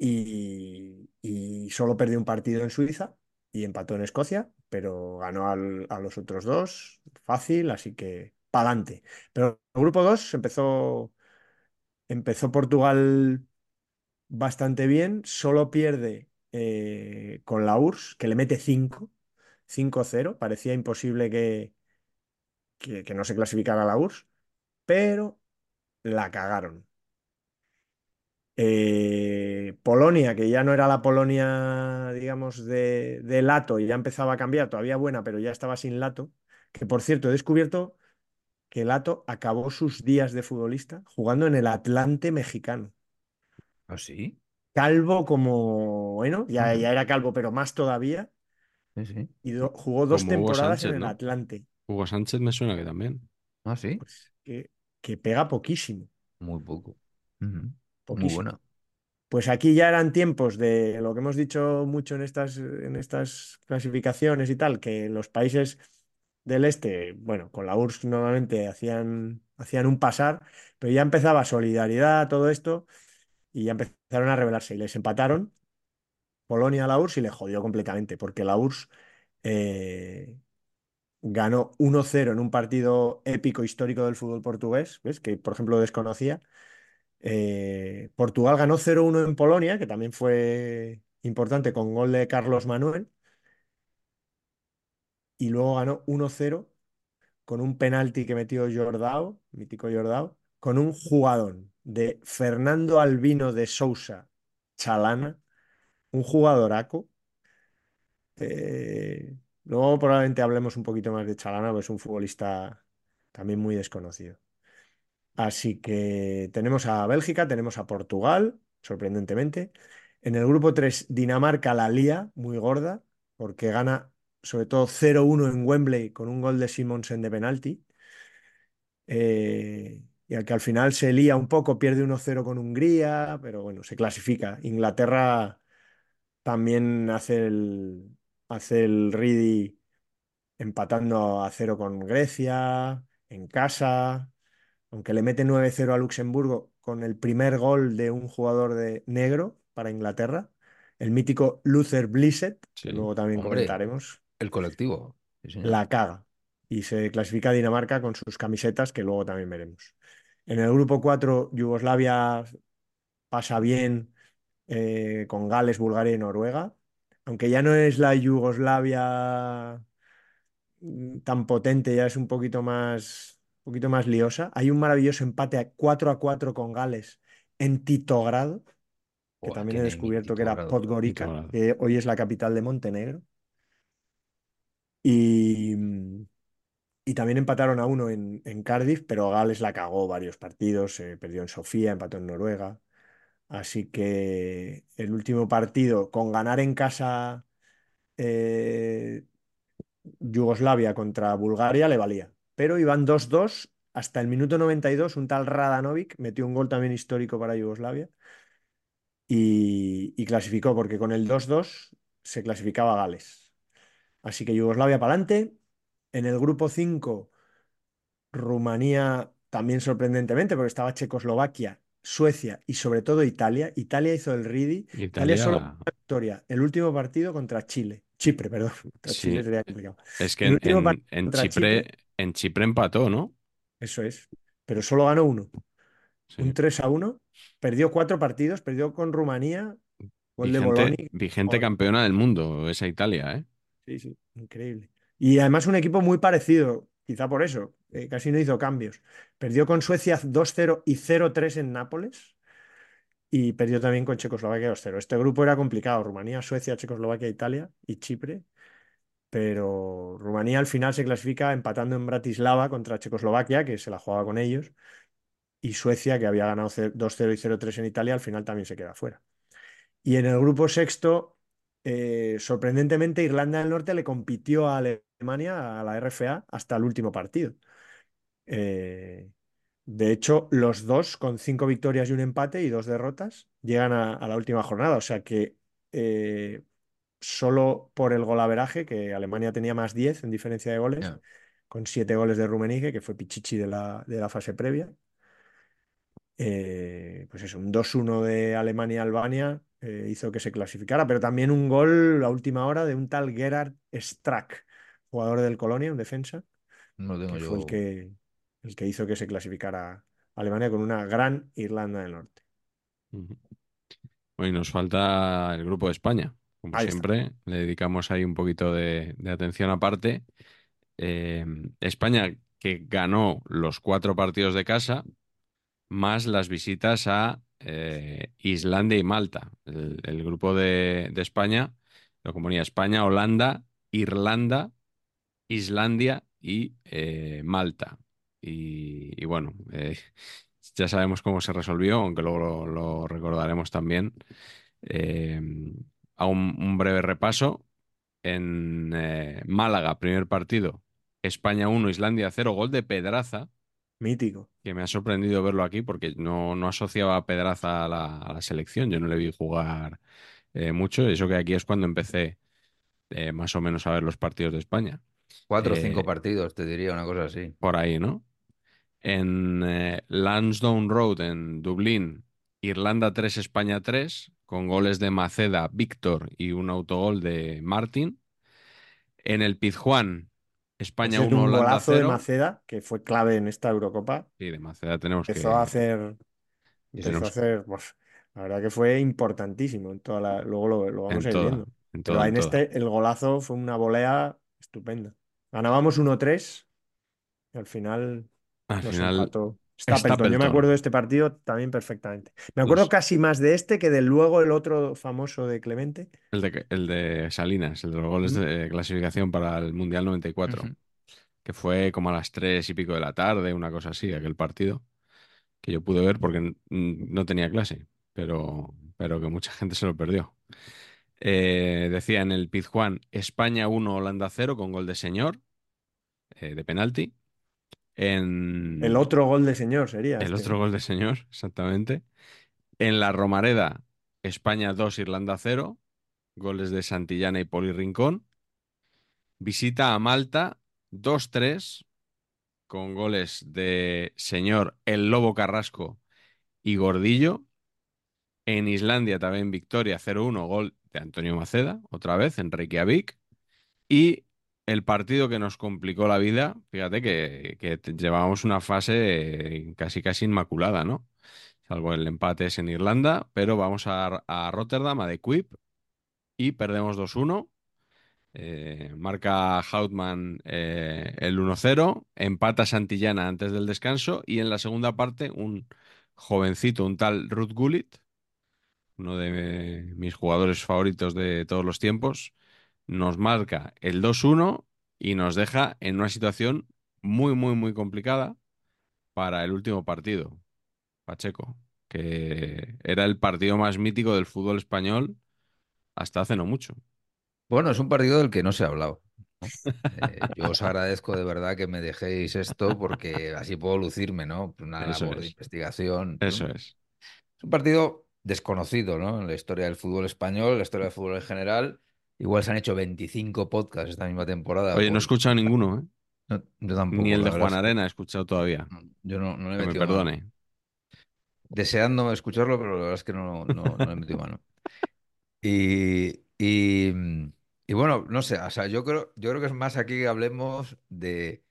y, solo perdió un partido en Suiza y empató en Escocia, pero ganó al- a los otros dos fácil, así que pa'lante. Pero el grupo 2 empezó, empezó Portugal bastante bien, solo pierde eh, con la URSS, que le mete 5, 5-0, parecía imposible que, que, que no se clasificara la URSS, pero la cagaron. Eh, Polonia, que ya no era la Polonia, digamos, de, de Lato y ya empezaba a cambiar, todavía buena, pero ya estaba sin Lato, Que por cierto, he descubierto que Lato acabó sus días de futbolista jugando en el Atlante mexicano. ¿Ah, sí? Calvo como, bueno, ya, ya era calvo, pero más todavía. Sí, sí. Y do- jugó dos Como temporadas Sánchez, en el ¿no? Atlante. Hugo Sánchez me suena que también. ¿Ah, sí? Pues que, que pega poquísimo, Muy poco. Poquísimo. buena. Pues aquí ya eran tiempos de lo que hemos dicho mucho en estas, en estas clasificaciones y tal, que los países del este, bueno, con la URSS normalmente hacían, hacían un pasar, pero ya empezaba solidaridad, todo esto, y ya empezaron a rebelarse y les empataron Polonia a la URSS y le jodió completamente, porque la URSS eh, ganó 1-0 en un partido épico histórico del fútbol portugués, ¿ves? Que por ejemplo desconocía. Eh, Portugal ganó 0-1 en Polonia, que también fue importante con gol de Carlos Manuel, y luego ganó 1-0 con un penalti que metió Jordao, mítico Jordao, con un jugadón de Fernando Albino de Sousa Chalana, un jugadoraco. Eh, luego probablemente hablemos un poquito más de Chalana, porque es un futbolista también muy desconocido. Así que tenemos a Bélgica, tenemos a Portugal, sorprendentemente. En el grupo 3, Dinamarca la lía, muy gorda, porque gana sobre todo 0-1 en Wembley con un gol de Simonsen de penalti. Eh, y al que al final se lía un poco, pierde 1-0 con Hungría, pero bueno, se clasifica. Inglaterra también hace el, hace el Ridi empatando a 0 con Grecia, en casa aunque le mete 9-0 a Luxemburgo con el primer gol de un jugador de negro para Inglaterra, el mítico Luther Blissett, Sí. luego también Hombre, comentaremos, el colectivo. Sí, la caga y se clasifica a Dinamarca con sus camisetas, que luego también veremos. En el grupo 4, Yugoslavia pasa bien eh, con Gales, Bulgaria y Noruega, aunque ya no es la Yugoslavia mm, tan potente, ya es un poquito más, un poquito más liosa. Hay un maravilloso empate a 4 a 4 con Gales en Titogrado, que también he descubierto que era. Podgorica, que hoy es la capital de Montenegro. Y, mm, y también empataron a uno en, en Cardiff, pero Gales la cagó varios partidos, eh, perdió en Sofía, empató en Noruega. Así que el último partido, con ganar en casa eh, Yugoslavia contra Bulgaria le valía. Pero iban 2-2 hasta el minuto 92. Un tal Radanovic metió un gol también histórico para Yugoslavia y, y clasificó, porque con el 2-2 se clasificaba Gales. Así que Yugoslavia para adelante. En el grupo 5, Rumanía también sorprendentemente, porque estaba Checoslovaquia, Suecia y sobre todo Italia. Italia hizo el Ridi. Italia solo una victoria. El último partido contra Chile. Chipre, perdón. Contra Chile sí. sería complicado. Es que El en, Chipre, en Chipre empató, ¿no? eso es. Pero solo ganó uno. Sí. Un 3 a 1. Perdió cuatro partidos. Perdió con Rumanía. Gol de Vigente, Boloni. vigente Joder, campeona del mundo, esa Italia, ¿eh? Sí, sí. Increíble. Y además un equipo muy parecido. Quizá por eso. eh, casi no hizo cambios. Perdió con Suecia 2-0 y 0-3 en Nápoles. Y perdió también con Checoslovaquia 2-0. Este grupo era complicado. Rumanía, Suecia, Checoslovaquia, Italia y Chipre. Pero Rumanía al final se clasifica empatando en Bratislava contra Checoslovaquia, que se la jugaba con ellos. Y Suecia, que había ganado 2-0 y 0-3 en Italia, al final también se queda fuera. Y en el grupo sexto, eh, sorprendentemente, Irlanda del Norte le compitió a Alemania, a la RFA, hasta el último partido. Eh, de hecho, los dos, con cinco victorias y un empate y dos derrotas, llegan a, la última jornada. O sea que eh, solo por el golaveraje, que Alemania tenía más 10 en diferencia de goles, con siete goles de Rummenigge, que fue Pichichi de la, de la fase previa. Eh, pues eso, un 2-1 de Alemania-Albania eh, hizo que se clasificara, pero también un gol a última hora de un tal Gerard Strack, jugador del Colonia, un defensa, No tengo que fue el que, el que hizo que se clasificara Alemania con una gran Irlanda del Norte. Ujú. Hoy nos falta el grupo de España. Como Ahí está. siempre, le dedicamos ahí un poquito de, de atención aparte. Eh, España que ganó los cuatro partidos de casa, más las visitas a eh, Islandia y Malta. El, el grupo de, de España lo componía España, Holanda, Irlanda, Islandia y eh, Malta. Y, y bueno, ya sabemos cómo se resolvió, aunque luego lo, lo recordaremos también. Hago un, un breve repaso. En eh, Málaga, primer partido, España 1, Islandia 0, gol de Pedraza, Mítico. que me ha sorprendido verlo aquí porque no, no asociaba a Pedraza a la, a la selección. Yo no le vi jugar eh, mucho. Eso que aquí es cuando empecé eh, más o menos a ver los partidos de España. Cuatro o Eh, cinco partidos, te diría, una cosa así. por ahí, ¿no? En eh, Lansdowne Road, en Dublín, Irlanda 3, España 3, con goles de Maceda, Víctor y un autogol de Martin. En el Pizjuán, España Ese es 1, un golazo de 0. Maceda, que fue clave en esta Eurocopa. Sí, de Maceda tenemos que... Empezó a hacer, empezó a hacer, pues, la verdad que fue importantísimo en toda la, luego lo, lo vamos en a ir toda, viendo. en Pero en toda. este, el golazo fue una volea estupenda. Ganábamos 1-3 y al final Al nos final, empató Stapleton. Yo me acuerdo de este partido también perfectamente. Me acuerdo Pues- casi más de este que del luego el otro famoso de Clemente. el de, el de Salinas, el de los goles de clasificación para el Mundial 94, Ujú. que fue como a las tres y pico de la tarde, una cosa así, aquel partido, que yo pude ver porque no tenía clase, pero, pero que mucha gente se lo perdió. Eh, decía en el Pizjuán, España 1, Holanda 0, con gol de señor, eh, de penalti. En El otro gol de señor sería el este. otro gol de señor, exactamente. En la Romareda, España 2, Irlanda 0, goles de Santillana y Poli Rincón. Visita a Malta 2-3, con goles de señor El Lobo Carrasco y Gordillo. En Islandia también victoria 0-1, gol de Antonio Maceda, otra vez en Reykjavik. Y el partido que nos complicó la vida, fíjate que, que una fase eh, casi casi inmaculada, ¿no? Salvo el empate es en Irlanda, pero vamos a, a Rotterdam, a The Quip, y perdemos 2-1. Eh, marca Houtman eh, el 1-0, empata Santillana antes del descanso y en la segunda parte un jovencito, un tal Ruth Gullit, uno de mis jugadores favoritos de todos los tiempos, nos marca el 2-1 y nos deja en una situación muy, muy, muy complicada para el último partido, Pacheco, que era el partido más mítico del fútbol español hasta hace no mucho. Bueno, es un partido del que no se ha hablado. Eh, yo os agradezco de verdad que me dejéis esto porque así puedo lucirme, ¿no? Una Eso labor de es. investigación. Eso ¿no? es. Es un partido desconocido, ¿no? En la historia del fútbol español, en la historia del fútbol en general. Igual se han hecho 25 podcasts esta misma temporada. Oye, no he por- escuchado ninguno, ¿eh? No, yo tampoco. Ni el de Juan Arena he escuchado todavía. Yo no, no le he Que me metido mano. perdone. Deseando escucharlo, pero la verdad es que no, no, no le he metido mano. Y, y, y bueno, no sé, o sea, yo creo, yo creo que es más aquí que hablemos de,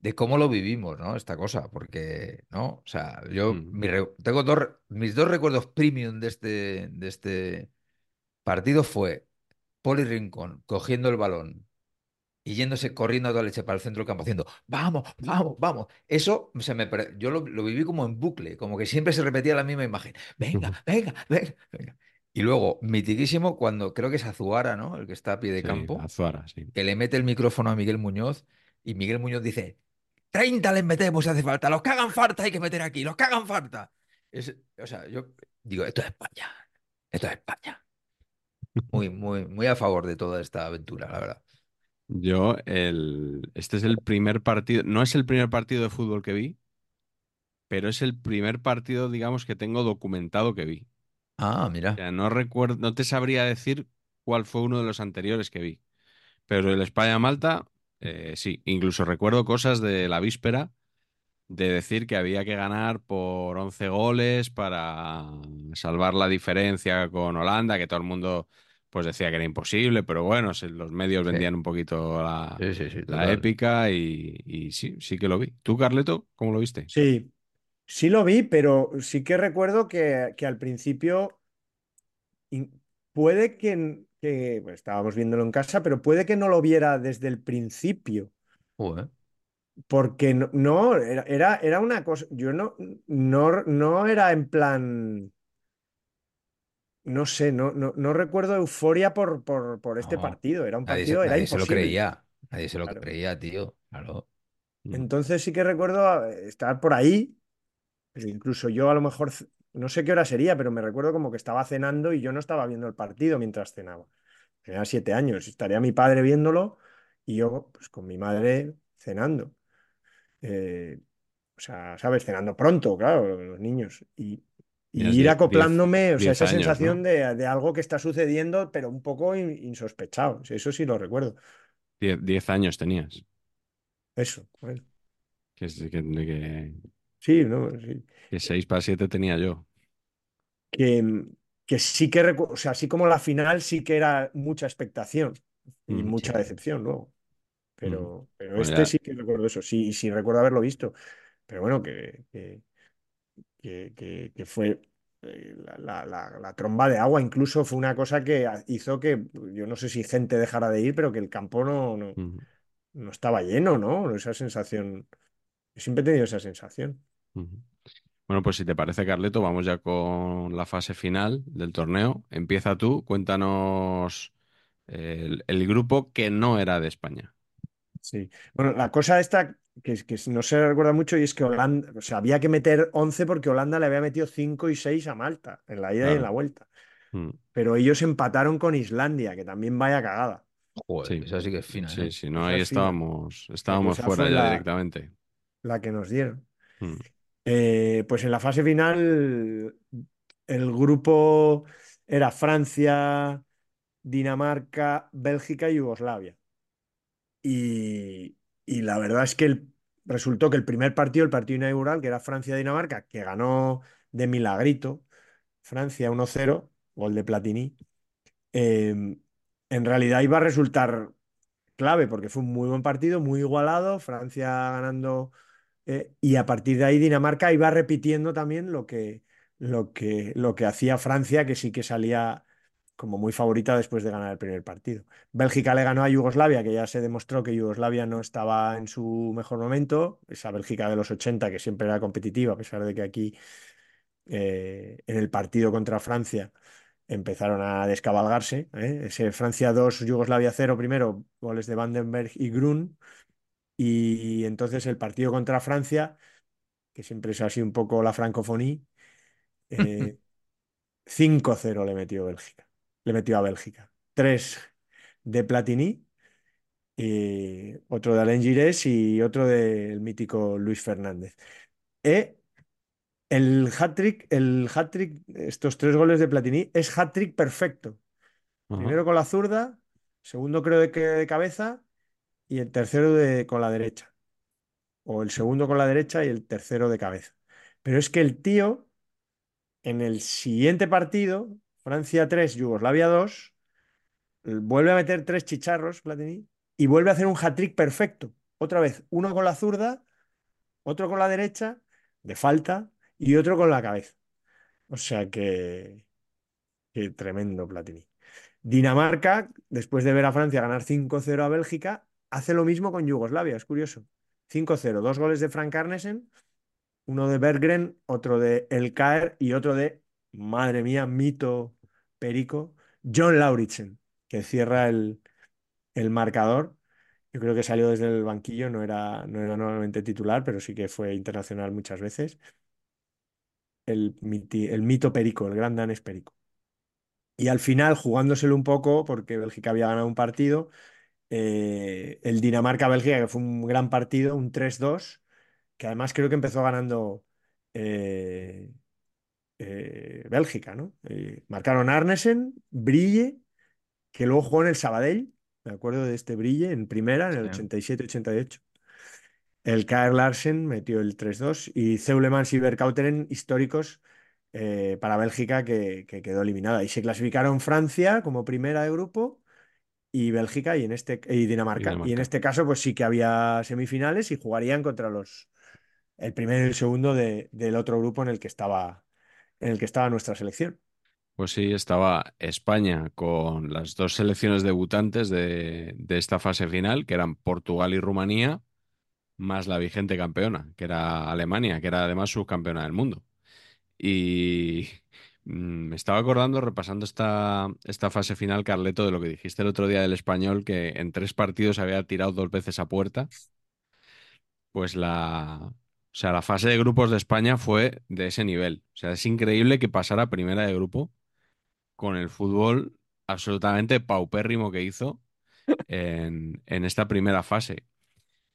de cómo lo vivimos, ¿no? Esta cosa, porque, ¿no? O sea, yo Mm. mi tengo dos, mis dos recuerdos premium de este, de este partido fue Poli Rincón cogiendo el balón y yéndose corriendo a toda leche para el centro del campo haciendo, vamos, vamos, vamos. Eso se me, yo lo, lo viví como en bucle, como que siempre se repetía la misma imagen. Venga, venga, venga, venga. Y luego, mitiquísimo, cuando creo que es Azuara, ¿no? El que está a pie de Sí, campo, Azuara, sí. que le mete el micrófono a Miguel Muñoz y Miguel Muñoz dice, 30 les metemos si hace falta, los que hagan falta hay que meter aquí, los que hagan falta. Es- o sea, yo digo, esto es España, esto es España. Muy, muy, muy a favor de toda esta aventura, la verdad. Yo, el... este es el primer partido, no es el primer partido de fútbol que vi, pero es el primer partido, digamos, que tengo documentado que vi. Ah, O mira. sea, no recuerdo, no te sabría decir cuál fue uno de los anteriores que vi. Pero el España-Malta, eh, sí, incluso recuerdo cosas de la víspera de decir que había que ganar por 11 goles para salvar la diferencia con Holanda, que todo el mundo pues decía que era imposible, pero bueno, se- los medios Sí. vendían un poquito la, Sí, sí, sí, la total. épica y, y sí, sí que lo vi. ¿Tú, Carleto, cómo lo viste? Sí, sí lo vi, pero sí que recuerdo que, que al principio in- puede que, que estábamos viéndolo en casa, pero puede que no lo viera desde el principio, Joder. porque no, no, era, era, era una cosa, yo no, no, no era en plan, no sé, no, no, no recuerdo euforia por, por, por este No, partido, era un Nadie partido, era nadie se lo creía. Nadie se lo Claro. creía, tío. Claro. Mm. Entonces sí que recuerdo eh, estar por ahí, pero incluso yo a lo mejor, no sé qué hora sería, pero me recuerdo como que estaba cenando y yo no estaba viendo el partido mientras cenaba. Tenía siete años, estaría mi padre viéndolo y yo pues con mi madre cenando. Eh, o sea, ¿sabes? Cenando pronto, claro, los niños. Y, y ir acoplándome, o sea, diez esa años, sensación ¿no? de, de algo que está sucediendo, pero un poco in- insospechado. Eso sí lo recuerdo. Die- diez años tenías. Eso, bueno. Que, que, que, Sí, ¿no? Sí. que seis para siete tenía yo. que, que sí que, o sea, así como la final sí que era mucha expectación y Mm, mucha Sí. decepción luego. mm. Pero, pero Bueno, este ya, sí que recuerdo eso, sí, sí recuerdo haberlo visto. Pero bueno, que, que, que, que- que fue eh, la, la- la- la tromba de agua, incluso fue una cosa que hizo que, yo no sé si gente dejara de ir, pero que el campo no, no, no estaba lleno, ¿no? Esa sensación, yo siempre he tenido esa sensación. Bueno, pues si te parece, Carleto, vamos ya con la fase final del torneo. Empieza tú, cuéntanos el, el grupo que no era de España. Sí. Bueno, la cosa esta que, es- que no se recuerda mucho y es que Holanda, o sea, había que meter 11 porque Holanda le había metido 5 y 6 a Malta en la ida y en la vuelta. Mm, Pero ellos empataron con Islandia, que también vaya cagada. Joder, Sí, esa sí que es fina, sí, ¿eh? sí, no, Esa ahí es estábamos, estábamos fuera fue ya la, directamente. la que nos dieron. Mm, Eh, pues en la fase final el grupo era Francia, Dinamarca, Bélgica y Yugoslavia. Y, y la verdad es que resultó que el primer partido, el partido inaugural, que era Francia-Dinamarca, que ganó de milagrito, Francia 1-0, gol de Platini, eh, en realidad iba a resultar clave porque fue un muy buen partido, muy igualado, Francia ganando eh, y a partir de ahí Dinamarca iba repitiendo también lo que, lo que, lo que hacía Francia, que sí que salía como muy favorita después de ganar el primer partido. Bélgica le ganó a Yugoslavia, que ya se demostró que Yugoslavia no estaba en su mejor momento, esa Bélgica de los 80 que siempre era competitiva, a pesar de que aquí eh, en el partido contra Francia empezaron a descabalgarse. ¿eh? Ese Francia 2, Yugoslavia 0 primero, goles de Vandenberg y Grun. Y entonces el partido contra Francia, que siempre es así un poco la francofonía, eh, 5-0 le metió Bélgica. Le metió a Bélgica. 3 de Platini, y otro de Alain Girés y otro del mítico Luis Fernández. E el hat-trick, el hat-trick, estos tres goles de Platini, es hat-trick perfecto. ajá. Primero con la zurda, segundo creo de, que de cabeza y el tercero de, con la derecha. O el segundo con la derecha y el tercero de cabeza. Pero es que el tío, en el siguiente partido, Francia 3, Yugoslavia 2, vuelve a meter tres chicharros, Platini, y vuelve a hacer un hat-trick perfecto. Otra vez, uno con la zurda, otro con la derecha, de falta, y otro con la cabeza. O sea que, que tremendo Platini. Dinamarca, después de ver a Francia ganar 5-0 a Bélgica, hace lo mismo con Yugoslavia, es curioso. 5-0, dos goles de Frank Arnesen, uno de Berggren, otro de El Caer y otro de, madre mía, mito perico, John Lauritsen, que cierra el, el marcador. Yo creo que salió desde el banquillo, no era, no era normalmente titular, pero sí que fue internacional muchas veces. El, mito perico, el gran danés perico. Y al final, jugándoselo un poco, porque Bélgica había ganado un partido, eh, el Dinamarca-Bélgica, que fue un gran partido, un 3-2, que además creo que empezó ganando eh, eh, Bélgica, ¿no? Eh, marcaron Arnesen, Brille, que luego jugó en el Sabadell, me acuerdo de este Brille, en primera, en el Sí. 87-88. El K.R. Larsen metió el 3-2 y Zeulemans y Vercauteren históricos eh, para Bélgica que, que quedó eliminada. Y se clasificaron Francia como primera de grupo y Bélgica y, en este, y Dinamarca. Y en este caso, pues sí que había semifinales y jugarían contra los el primero y el segundo de- del otro grupo en el que estaba, en el que estaba nuestra selección. Pues sí, estaba España con las dos selecciones debutantes de, esta fase final, que eran Portugal y Rumanía, más la vigente campeona, que era Alemania, que era además subcampeona del mundo. Y mm, me estaba acordando, repasando esta, esta fase final, Carleto, de lo que dijiste el otro día del español, que en tres partidos había tirado dos veces a puerta. pues la, o sea, la fase de grupos de España fue de ese nivel. O sea, es increíble que pasara primera de grupo con el fútbol absolutamente paupérrimo que hizo en, en esta primera fase.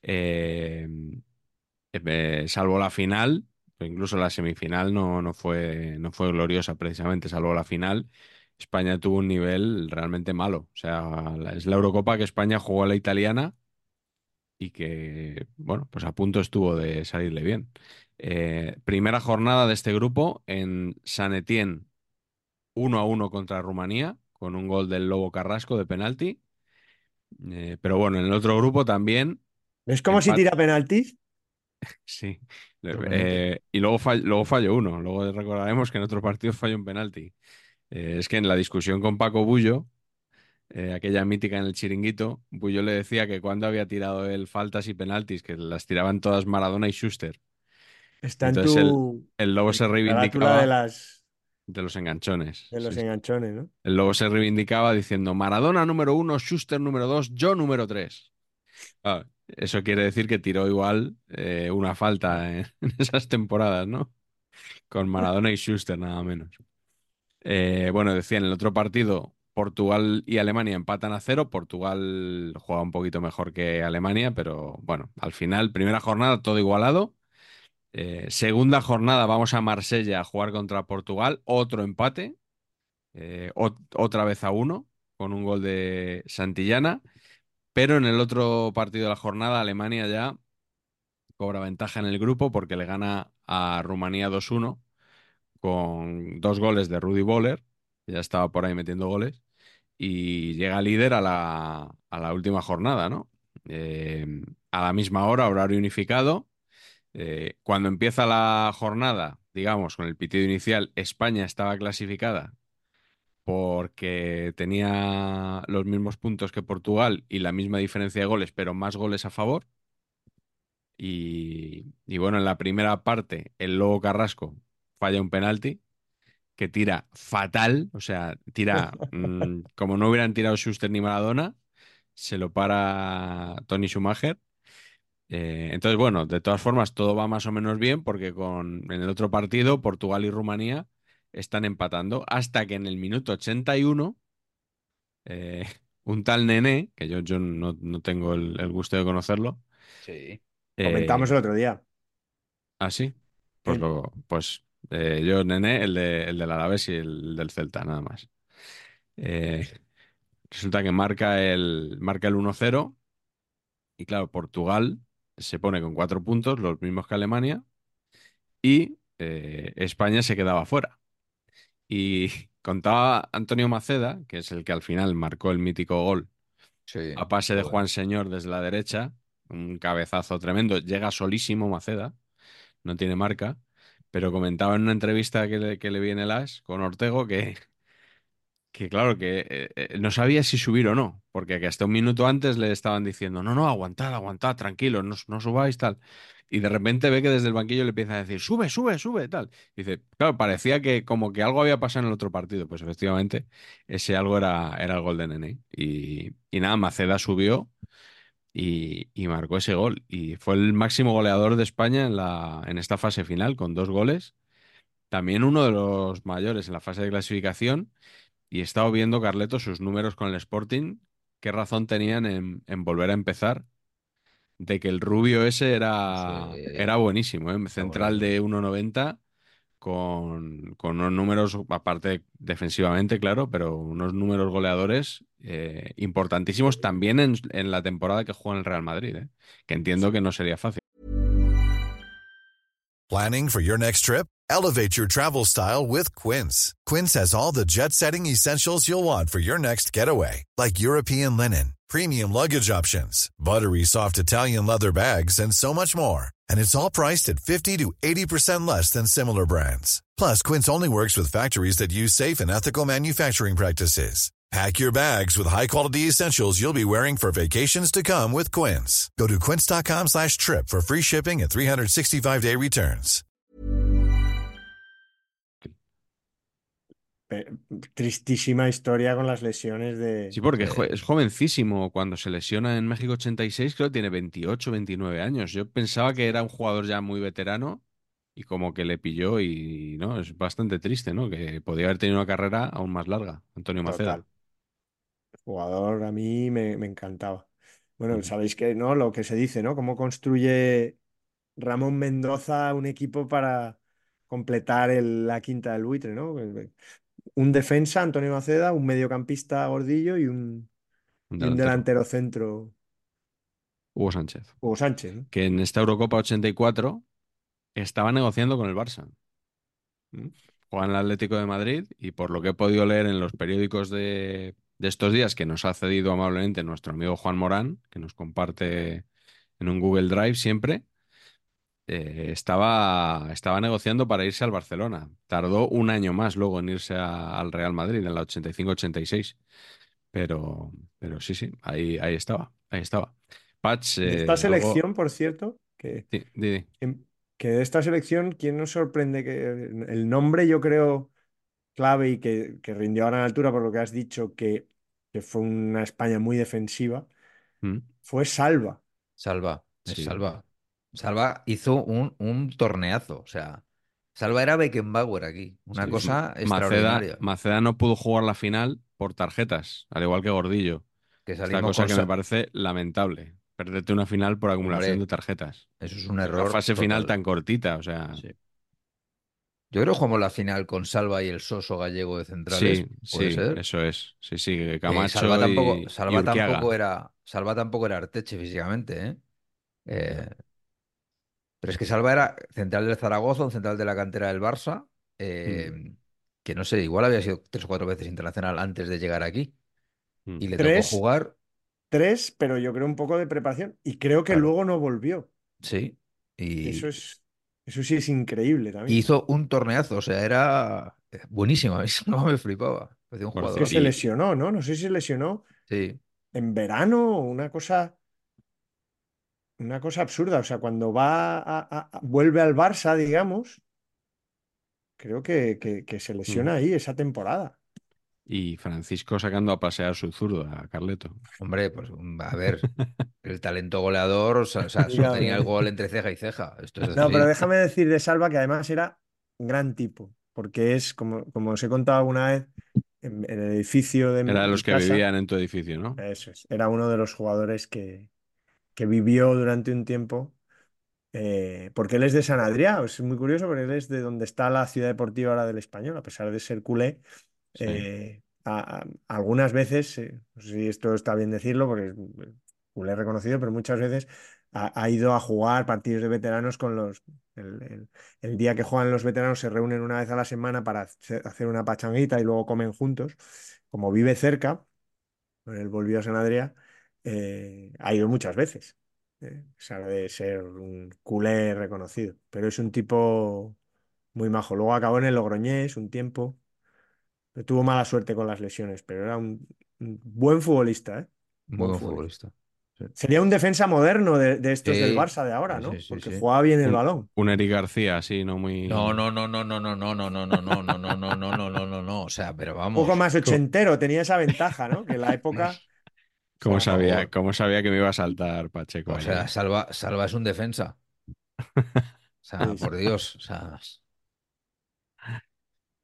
Eh, eh, salvo la final, incluso la semifinal no, no fue, no fue gloriosa precisamente, salvo la final. España tuvo un nivel realmente malo. O sea, es la Eurocopa que España jugó a la italiana y que, bueno, pues a punto estuvo de salirle bien. Eh, primera jornada de este grupo en San Etienne, 1 a 1 contra Rumanía, con un gol del Lobo Carrasco de penalti. Eh, pero bueno, en el otro grupo también, ¿Es como si tira penaltis? sí. Eh, y luego, fall- luego falló uno. Luego recordaremos que en otros partidos falló un penalti. Eh, es que en la discusión con Paco Bullo, eh, aquella mítica en el chiringuito, Bullo le decía que cuando había tirado él faltas y penaltis, que las tiraban todas Maradona y Schuster. Está en Entonces tu el lobo se reivindicaba de las de los enganchones. de los sí. enganchones, ¿no? El lobo se reivindicaba diciendo Maradona número uno, Schuster número dos, yo número tres. Ah, eso quiere decir que tiró igual eh, una falta en, en esas temporadas, ¿no? Con Maradona y Schuster nada menos. Eh, bueno, decía en el otro partido, Portugal y Alemania empatan a cero. Portugal juega un poquito mejor que Alemania, pero bueno, al final, primera jornada, todo igualado. Eh, segunda jornada, vamos a Marsella a jugar contra Portugal, otro empate, eh, ot- otra vez a uno, con un gol de Santillana. Pero en el otro partido de la jornada, Alemania ya cobra ventaja en el grupo porque le gana a Rumanía 2-1 con dos goles de Rudy Boller, ya estaba por ahí metiendo goles, y llega líder a la, a la última jornada, ¿no? Eh, a la misma hora, horario unificado. Eh, cuando empieza la jornada, digamos, con el pitido inicial, España estaba clasificada porque tenía los mismos puntos que Portugal y la misma diferencia de goles, pero más goles a favor. Y, y bueno, en la primera parte, el Lobo Carrasco falla un penalti que tira fatal, o sea, tira mm, como no hubieran tirado Schuster ni Maradona, se lo para Tony Schumacher. Eh, entonces, bueno, de todas formas, todo va más o menos bien porque con, en el otro partido, Portugal y Rumanía están empatando hasta que en el minuto 81, eh, un tal Nené, que yo, yo no, no tengo el, el gusto de conocerlo, Sí. eh, Comentamos el otro día. ¿Ah, sí? Pues, Sí. lo, pues eh, yo, Nené, el, de, el del Alavés y el del Celta, nada más. Eh, resulta que marca el, marca el 1-0 y claro, Portugal se pone con cuatro puntos, los mismos que Alemania, y eh, España se quedaba fuera. Y contaba Antonio Maceda, que es el que al final marcó el mítico gol Sí. a pase de. Juan Señor desde la derecha, un cabezazo tremendo, llega solísimo Maceda, no tiene marca, pero comentaba en una entrevista que le, que le vi en el As con Ortego que, que claro, que eh, eh, no sabía si subir o no, porque que hasta un minuto antes le estaban diciendo, no, no, aguantad, aguantad, tranquilo, no, no subáis, tal. Y de repente ve que desde el banquillo le empieza a decir, sube, sube, sube, tal. Y dice, claro, parecía que como que algo había pasado en el otro partido. Pues efectivamente, ese algo era, era el gol de Nene. Y, y nada, Maceda subió y, y marcó ese gol. Y fue el máximo goleador de España en, la, en esta fase final, con dos goles. También uno de los mayores en la fase de clasificación. Y he estado viendo, Carleto, sus números con el Sporting. ¿Qué razón tenían en, en volver a empezar? De que el rubio ese era, Sí. era buenísimo, ¿eh? Central de 1,90 con, con unos números, aparte defensivamente, claro, pero unos números goleadores eh, importantísimos también en, en la temporada que jugó en el Real Madrid, ¿eh? Que entiendo que no sería fácil. Planning for your next trip? Elevate your travel style with Quince. Quince has all the jet setting essentials you'll want for your next getaway, like European linen, premium luggage options, buttery soft Italian leather bags, and so much more. And it's all priced at 50 to 80% less than similar brands. Plus, Quince only works with factories that use safe and ethical manufacturing practices. Pack your bags with high-quality essentials you'll be wearing for vacations to come with Quince. Go to quince.com slash trip for free shipping and 365-day returns. pe- tristísima historia con las lesiones de... Sí, porque es jovencísimo. Cuando se lesiona en México 86, creo que tiene 28, 29 años. Yo pensaba que era un jugador ya muy veterano y como que le pilló y no, es bastante triste, ¿no? Que podía haber tenido una carrera aún más larga, Antonio Maceda. Total. Jugador a mí me, me encantaba. Bueno, Mm. sabéis que, ¿no? Lo que se dice, ¿no? Cómo construye Ramón Mendoza un equipo para completar el- la quinta del buitre, ¿no? Un defensa, Antonio Maceda, un mediocampista Gordillo y un, Un y un delantero. delantero centro, Hugo Sánchez. Hugo Sánchez, ¿no? Que en esta Eurocopa 84 estaba negociando con el Barça. Mm. Juega en el Atlético de Madrid y por lo que he podido leer en los periódicos de, de estos días que nos ha cedido amablemente nuestro amigo Juan Morán, que nos comparte en un Google Drive siempre, eh, estaba, estaba negociando para irse al Barcelona. Tardó un año más luego en irse a- al Real Madrid, en la 85-86. Pero, pero sí, sí, ahí, ahí estaba, ahí estaba. Patch, eh, esta selección, por cierto, que, Sí, que, que de esta selección, ¿quién nos sorprende? Que el nombre yo creo clave y que, que rindió a gran altura por lo que has dicho, que, que fue una España muy defensiva, Mm, fue Salva. Salva, es Sí. Salva. Salva hizo un, un torneazo. O sea, Salva era Beckenbauer aquí. Una sí, cosa Maceda, extraordinaria. Maceda no pudo jugar la final por tarjetas, al igual que Gordillo. que Esta salimos cosa que Sa- me parece lamentable. Perderte una final por acumulación Hombre, de tarjetas. Eso es un Una error. fase final tan cortita, o sea. Yo creo que jugamos la final con Salva y el Soso gallego de centrales. Sí, Puede sí, ser. eso es. Sí, sí, que Que Camacho Salva y, tampoco, Salva tampoco era, Salva tampoco era Arteche físicamente, ¿eh? Eh, pero es que Salva era central del Zaragoza, un central de la cantera del Barça, eh, que no sé, igual había sido tres o cuatro veces internacional antes de llegar aquí. Mm. Y le tocó Tres. jugar, Tres, pero yo creo un poco de preparación. Y creo que Claro. luego no volvió. sí. Y Eso es, eso sí es increíble también. hizo un torneazo, o sea, era eh, buenísimo. A mí eso no me flipaba. Un jugador. que se lesionó, ¿no? No sé si se lesionó Sí. en verano o una cosa, una cosa absurda. O sea, cuando va a- a- a- vuelve al Barça, digamos, creo que, que- que se lesiona ahí esa temporada. Y Francisco sacando a pasear su zurdo a Carleto. Hombre, pues a ver, el talento goleador, o sea, o sea, solo tenía el gol entre ceja y ceja. Esto es No, decir, pero déjame decir de Salva que además era un gran tipo, porque es, como, como os he contado alguna vez, en, en el edificio de mi Era de los que vivían en tu edificio, ¿no? Eso es. Era uno de los jugadores que, que vivió durante un tiempo, eh, porque él es de San Adrià, es muy curioso, porque él es de donde está la ciudad deportiva ahora del Español, a pesar de ser culé. Eh, algunas veces, eh, no sé si esto está bien decirlo, porque es eh, culé reconocido, pero muchas veces ha, ido a jugar partidos de veteranos con los... El, día que juegan los veteranos se reúnen una vez a la semana para hacer una pachanguita y luego comen juntos. Como vive cerca, él volvió a San Adrià, eh, ha ido muchas veces. eh, sabe de ser un culé reconocido, pero es un tipo muy majo. Luego acabó en el Logroñés un tiempo. Tuvo mala suerte con las lesiones, pero era un, un buen futbolista, ¿eh? muy buen buen futbolista. futbolista. Sí. Sería un defensa moderno de, de estos Sí, del Barça de ahora, sí, ¿no? sí, sí, Porque sí. jugaba bien el Un- balón. Un Eric García, así, no muy. No, no, no, no, no, no, no, no, no, no, no, no, no, no, no, no, no, no, no. O sea, pero Un vamos. poco más ochentero, tenía esa ventaja, ¿no? Que en la época. ¿Cómo o sea, sabía, cómo sabía que me iba a saltar Pacheco? O sea, eh? Salva, Salva es un defensa. O sea, Sí, sí. por Dios. O sea,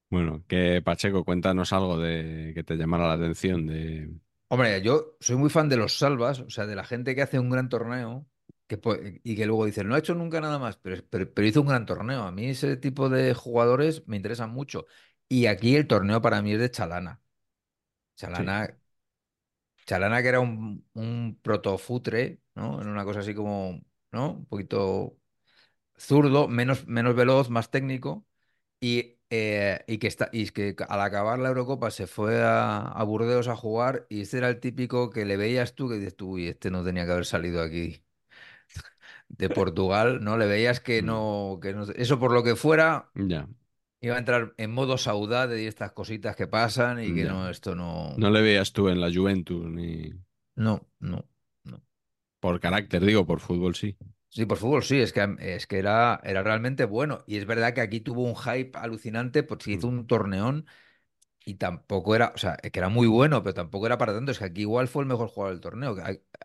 Bueno, que Pacheco, cuéntanos algo de que te llamara la atención de. hombre, yo soy muy fan de los salvas, o sea, de la gente que hace un gran torneo que, y que luego dice, no ha hecho nunca nada más, pero, pero, pero hizo un gran torneo. A mí ese tipo de jugadores me interesan mucho. Y aquí el torneo para mí es de Chalana. Chalana, Chalana que era un, un protofutre, ¿no? Era una cosa así como, ¿no? Un poquito zurdo, menos, menos veloz, más técnico. Y, eh, y que está, y que al acabar la Eurocopa se fue a, a Burdeos a jugar y este era el típico que le veías tú que dices tú, uy, este no tenía que haber salido aquí de Portugal, ¿no? Le veías que Mm. no, que no, eso por lo que fuera, Ya. iba a entrar en modo saudade y estas cositas que pasan y que Ya. no, esto no, No le veías tú en la Juventus, ni. no, no, no. Por carácter, digo, por fútbol sí. Sí, por fútbol sí, es que, es que era, era realmente bueno. Y es verdad que aquí tuvo un hype alucinante, porque se hizo un torneón y tampoco era, o sea, es que era muy bueno, pero tampoco era para tanto. Es que aquí igual fue el mejor jugador del torneo.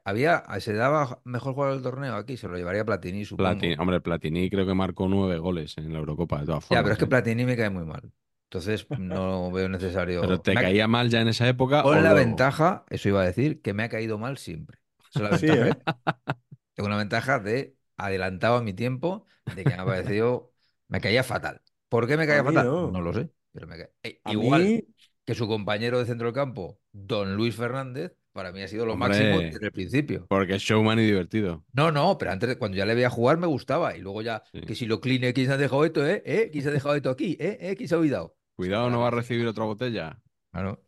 Había, se daba mejor jugador del torneo aquí, se lo llevaría Platini, supongo. Platini, hombre, Platini creo que marcó nueve goles en la Eurocopa, de todas Ya, formas. pero es que ¿eh? Platini me cae muy mal. Entonces no veo necesario. Pero te Me ha- caía mal ya en esa época. Con o la luego? ventaja, eso iba a decir, que me ha caído mal siempre. Esa es la Sí, ¿eh? que- Tengo una ventaja de adelantado a mi tiempo, de que me ha parecido, me caía fatal. ¿Por qué me caía fatal? no. No lo sé, pero me Eh, A Igual mí, que su compañero de centro del campo, don Luis Fernández, para mí ha sido lo Hombre. máximo desde el principio. Porque es showman y divertido. No, no, pero antes, cuando ya le veía jugar, me gustaba. Y luego ya, Sí. que si lo cline, ¿quién se ha dejado esto, eh? ¿Eh? ¿Quién se ha dejado esto aquí? ¿Eh? ¿Eh? ¿Quién se ha olvidado? Cuidado, no va a recibir otra botella. Claro.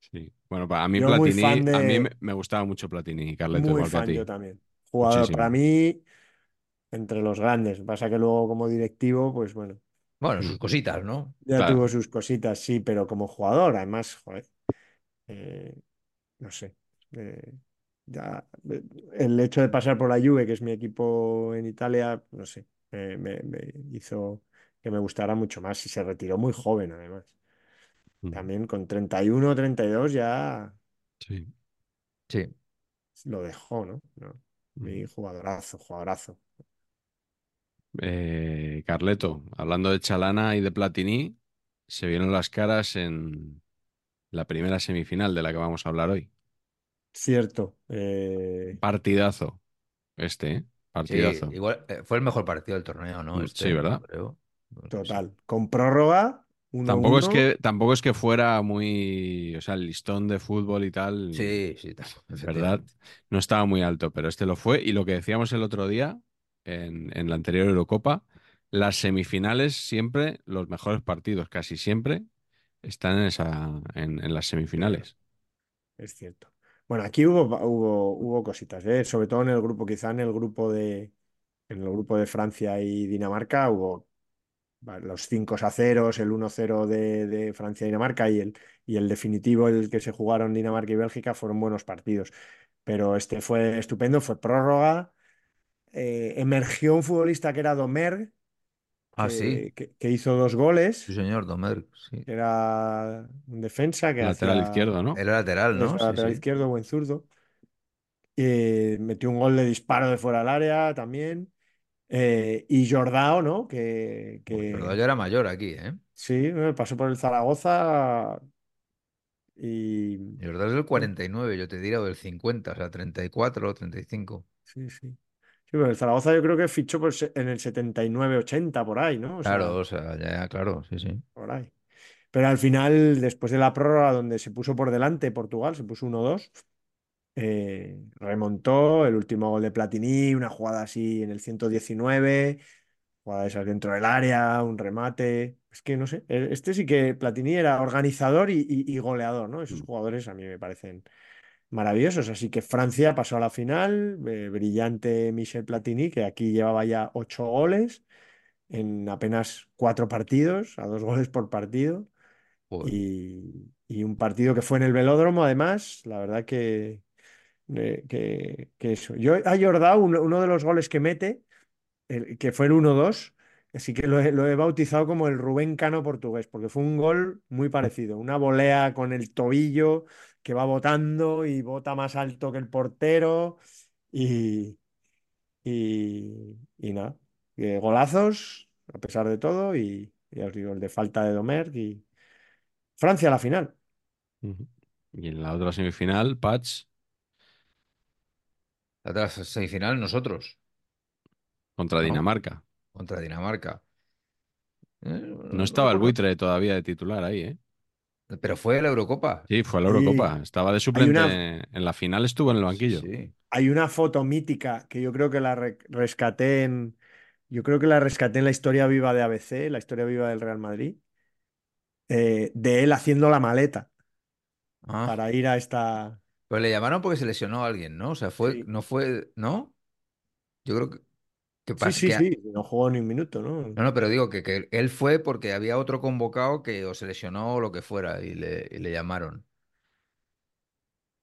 Sí. Bueno, pa- a mí Yo muy Platini, fan de- a mí me, gustaba mucho Platini, Carleto, muy igual que a fan ti. yo también. Jugador, Muchísimo. para mí, entre los grandes. Pasa que luego como directivo, pues bueno, Bueno, sus cositas, ¿no? ya Claro. tuvo sus cositas, sí, pero como jugador, además, joder, eh, no sé. eh, ya, eh, el hecho de pasar por la Juve, que es mi equipo en Italia, no sé, eh, me, me hizo que me gustara mucho más y se retiró muy joven, además. También con 31 32 ya Sí. Sí. lo dejó, ¿no? No, Mi jugadorazo, jugadorazo. Eh, Carleto, hablando de Chalana y de Platini, se vieron las caras en la primera semifinal de la que vamos a hablar hoy. Cierto. eh, Partidazo. Este, ¿eh? Sí, Partidazo. igual eh, fue el mejor partido del torneo, ¿no? Mm, Este, sí, ¿verdad? creo. Total. Con prórroga, 1-1. Tampoco es que, tampoco es que fuera muy, o sea, el listón de fútbol y tal, Sí, sí, ta- ¿verdad? No estaba muy alto, pero este lo fue. Y lo que decíamos el otro día, en, en la anterior Eurocopa, las semifinales siempre, los mejores partidos, casi siempre, están en, esa, en, en las semifinales. Es cierto. Bueno, aquí hubo, hubo, hubo cositas, ¿eh? Sobre todo en el grupo, quizá en el grupo de, en el grupo de Francia y Dinamarca hubo los 5 a 0, el 1-0 de, de Francia y Dinamarca y el, y el definitivo, el que se jugaron Dinamarca y Bélgica, fueron buenos partidos. Pero este fue estupendo, fue prórroga. eh, emergió un futbolista que era Domergue, Ah, sí. que, que- hizo dos goles, Sí, señor, Domer. Sí. que era un defensa que Lateral izquierdo, ¿no? Era lateral, ¿no? Sí, lateral sí. izquierdo, buen zurdo. Eh, metió un gol de disparo de fuera del área también. Eh, y Jordao, ¿no? Que, que Pero ya era mayor aquí, ¿eh? sí, pasó por el Zaragoza y verdad es del 49, yo te diría, o del 50, o sea, 34 o 35. sí, sí. Sí, pero el Zaragoza yo creo que fichó por en el 79-80 por ahí, ¿no? O sea, Claro, o sea, ya, claro, sí, sí. por ahí. Pero al final, después de la prórroga, donde se puso por delante Portugal, se puso 1-2, eh, remontó el último gol de Platini, una jugada así en el 119, jugada esas dentro del área, un remate. Es que no sé, e- este sí que Platini era organizador y, y- y goleador, ¿no? Esos jugadores a mí me parecen maravillosos. Así que Francia pasó a la final, eh, brillante Michel Platini, que aquí llevaba ya ocho goles en apenas cuatro partidos, a dos goles por partido. Y, y un partido que fue en el velódromo, además, la verdad que, eh, que, que eso. Yo a Jordao, uno, uno de los goles que mete, el- que fue el 1-2, así que lo he, lo he bautizado como el Rubén Cano portugués, porque fue un gol muy parecido. Una volea con el tobillo que va botando y bota más alto que el portero. Y, y, y nada, eh, golazos, a pesar de todo, y ya os digo, el de falta de Domer y Francia a la final. Y en la otra semifinal, Patch La otra semifinal, nosotros, contra ¿no? Dinamarca. Contra Dinamarca. Eh, No estaba el buitre todavía de titular ahí, ¿eh? Pero fue la Eurocopa. Sí, fue a la Sí. Eurocopa. Estaba de suplente. una- En la final estuvo en el Sí, banquillo. sí. Hay una foto mítica que yo creo que la re- rescaté en, yo creo que la rescaté en la historia viva de ABC, la historia viva del Real Madrid, eh, de él haciendo la maleta Ah, para ir a esta. Pero le llamaron porque se lesionó a alguien, ¿no? O sea, fue, Sí. no fue, ¿no? Yo creo que, que Sí, sí, que sí, no jugó ni un minuto, ¿no? No, no, pero digo que, que él fue porque había otro convocado que o se lesionó o lo que fuera y le, y le llamaron.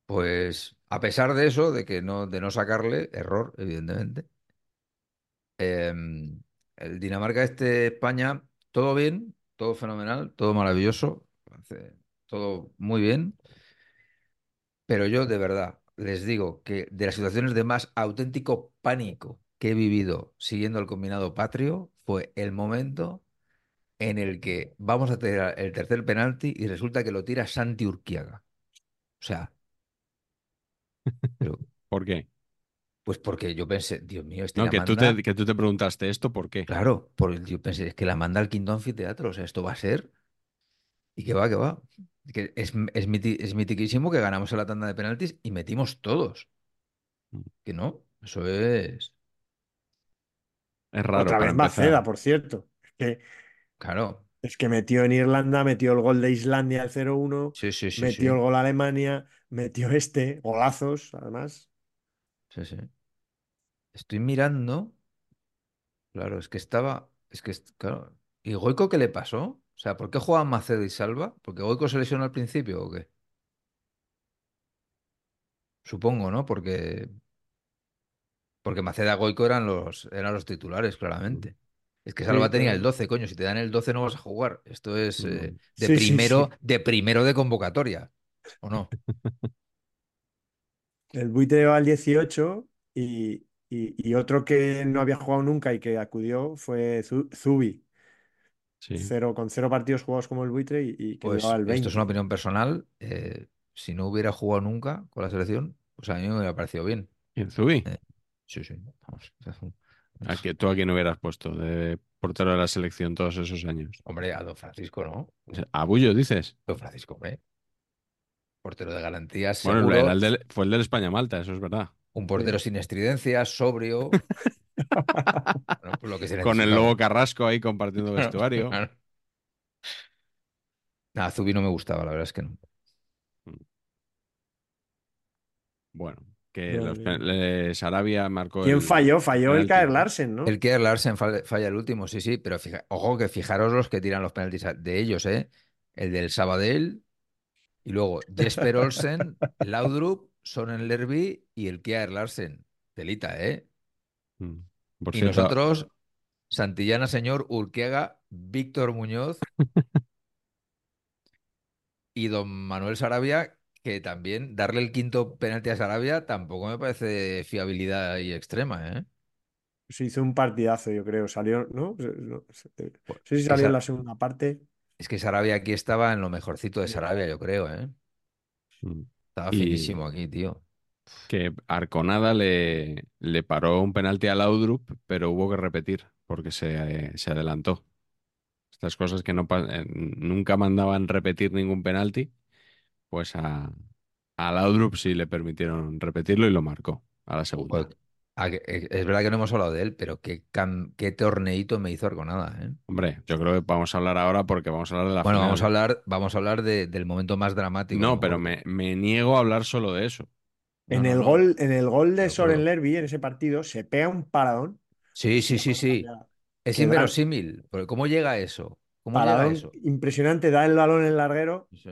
Pues a pesar de eso, de que no, de no sacarle, error, evidentemente. em, el Dinamarca este España, todo bien, todo fenomenal, todo maravilloso, todo muy bien, pero yo de verdad les digo que de las situaciones de más auténtico pánico que he vivido siguiendo el combinado patrio fue el momento en el que vamos a tener el tercer penalti y resulta que lo tira Santi Urquiaga. O sea, pero, ¿Por qué? pues porque yo pensé, Dios mío, este No, la que tú te, que tú te preguntaste esto, ¿por qué? Claro, por, yo pensé, es que la manda al quinto anfiteatro, o sea, esto va a ser. Y que va, que va. Que es, es, miti- es mitiquísimo que ganamos en la tanda de penaltis y metimos todos. Que no, eso es. Es raro Otra vez Maceda, por cierto. Es que, Claro, es que metió en Irlanda, metió el gol de Islandia al 0-1, sí, sí, sí, metió el gol a Alemania, metió este, golazos, además. Sí, sí. Estoy mirando. Claro, es que estaba. Es que, claro. ¿Y Goico qué le pasó? O sea, ¿por qué juegan Macedo y Salva? ¿Porque Goico se lesionó al principio o qué? Supongo, ¿no? Porque, porque Maceda y Goico eran los, eran los titulares, claramente. Es que Sí, Salva tenía el pero- 12, coño. Si te dan el 12 no vas a jugar. Esto es eh, de Sí, primero, sí. de primero de convocatoria. ¿O no? El buitre el 18 y, y- y otro que no había jugado nunca y que acudió fue Zu- Zubi, Sí. cero, con cero partidos jugados como el buitre y, y que Pues llevaba el esto es una 20. opinión personal. eh, si no hubiera jugado nunca con la selección, pues a mí me hubiera parecido bien. ¿Y Zubi? Eh, Sí, sí. Vamos. ¿A que tú a quién hubieras puesto de portero de la selección todos esos años? Hombre, a Don Francisco, ¿no? ¿A Bullo dices? Don Francisco, hombre. Portero de garantías, Bueno, seguro. el del- fue el del España-Malta, eso es verdad. Un portero sin estridencias, sobrio. Bueno, pues lo que se Con el. Lobo Carrasco ahí compartiendo Claro, vestuario. claro. Nada, Zubi no me gustaba, la verdad es que no. Bueno, que los le- Sarabia marcó ¿Quién el- falló? Falló el Kaer ¿no? Larsen, ¿no? El Kier Larsen falla, el último, sí, sí, pero fija- ojo que fijaros los que tiran los penaltis de ellos, ¿eh? El del Sabadell, y luego Jesper Olsen, Laudrup, Sonen Lerby y el Kier Larsen. Delita, ¿eh? Mm. Por Y cierto, nosotros, Santillana, señor Urquiaga, Víctor Muñoz y don Manuel Sarabia, que también darle el quinto penalti a Sarabia tampoco me parece fiabilidad y extrema, ¿eh? Se hizo un partidazo, yo creo. Salió, ¿no? Se- no sé Pues, si salió en la segunda parte. Es que Sarabia aquí estaba en lo mejorcito de Sarabia, yo creo, ¿eh? mm, Estaba finísimo aquí, tío. que Arconada le, le paró un penalti a Laudrup, pero hubo que repetir porque se, se adelantó. Estas cosas que no eh, nunca mandaban repetir ningún penalti, pues a, a Laudrup sí le permitieron repetirlo y lo marcó a la segunda. Es verdad que no hemos hablado de él, pero qué, cam- qué torneito me hizo Arconada, ¿eh? Hombre, yo creo que vamos a hablar ahora porque vamos a hablar de la Bueno, final. vamos a hablar, vamos a hablar de- del momento más dramático. No, pero me, me niego a hablar solo de eso. No, En no, el no. gol, en el gol de Pero, Soren Lerby, en ese partido, se pega un paradón. Sí, sí, sí, sí. Es inverosímil. Pero ¿cómo llega a eso? ¿Cómo llega a Paradón eso? impresionante, da el balón en el larguero Sí.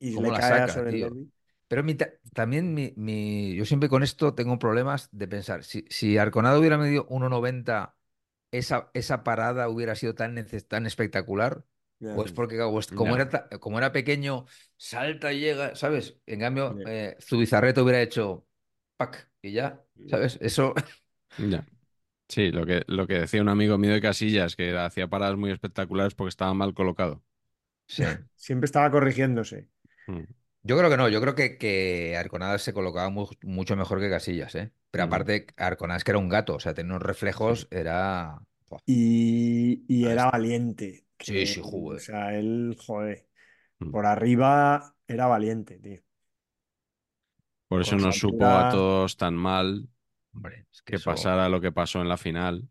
y ¿Cómo le la cae a Soren tío? Lerby. Pero mi ta- también mi, mi- yo siempre con esto tengo problemas de pensar, si, si Arconada hubiera medido 1,90, esa, esa parada hubiera sido tan, tan espectacular, Ya, o es porque como, era, ta- como era pequeño, salta y llega, ¿sabes? En cambio, eh, Zubizarreta hubiera hecho pac y ya, ¿sabes? Eso, Ya. Sí, lo que, lo que decía un amigo mío de Casillas, que hacía paradas muy espectaculares porque estaba mal colocado. sí. Siempre estaba corrigiéndose. Mm. Yo creo que no, yo creo que, que Arconada se colocaba mu- mucho mejor que Casillas, ¿eh? Pero aparte, Arconada es que era un gato, o sea, tenía unos reflejos, era... Buah. Y, y Ah, era es- valiente. Sí, que- sí, joder. O sea, él, joder, Mm. por arriba era valiente, tío. Por eso Con nos su supo a altura- todos tan mal Hombre, es que que eso- pasara lo que pasó en la final.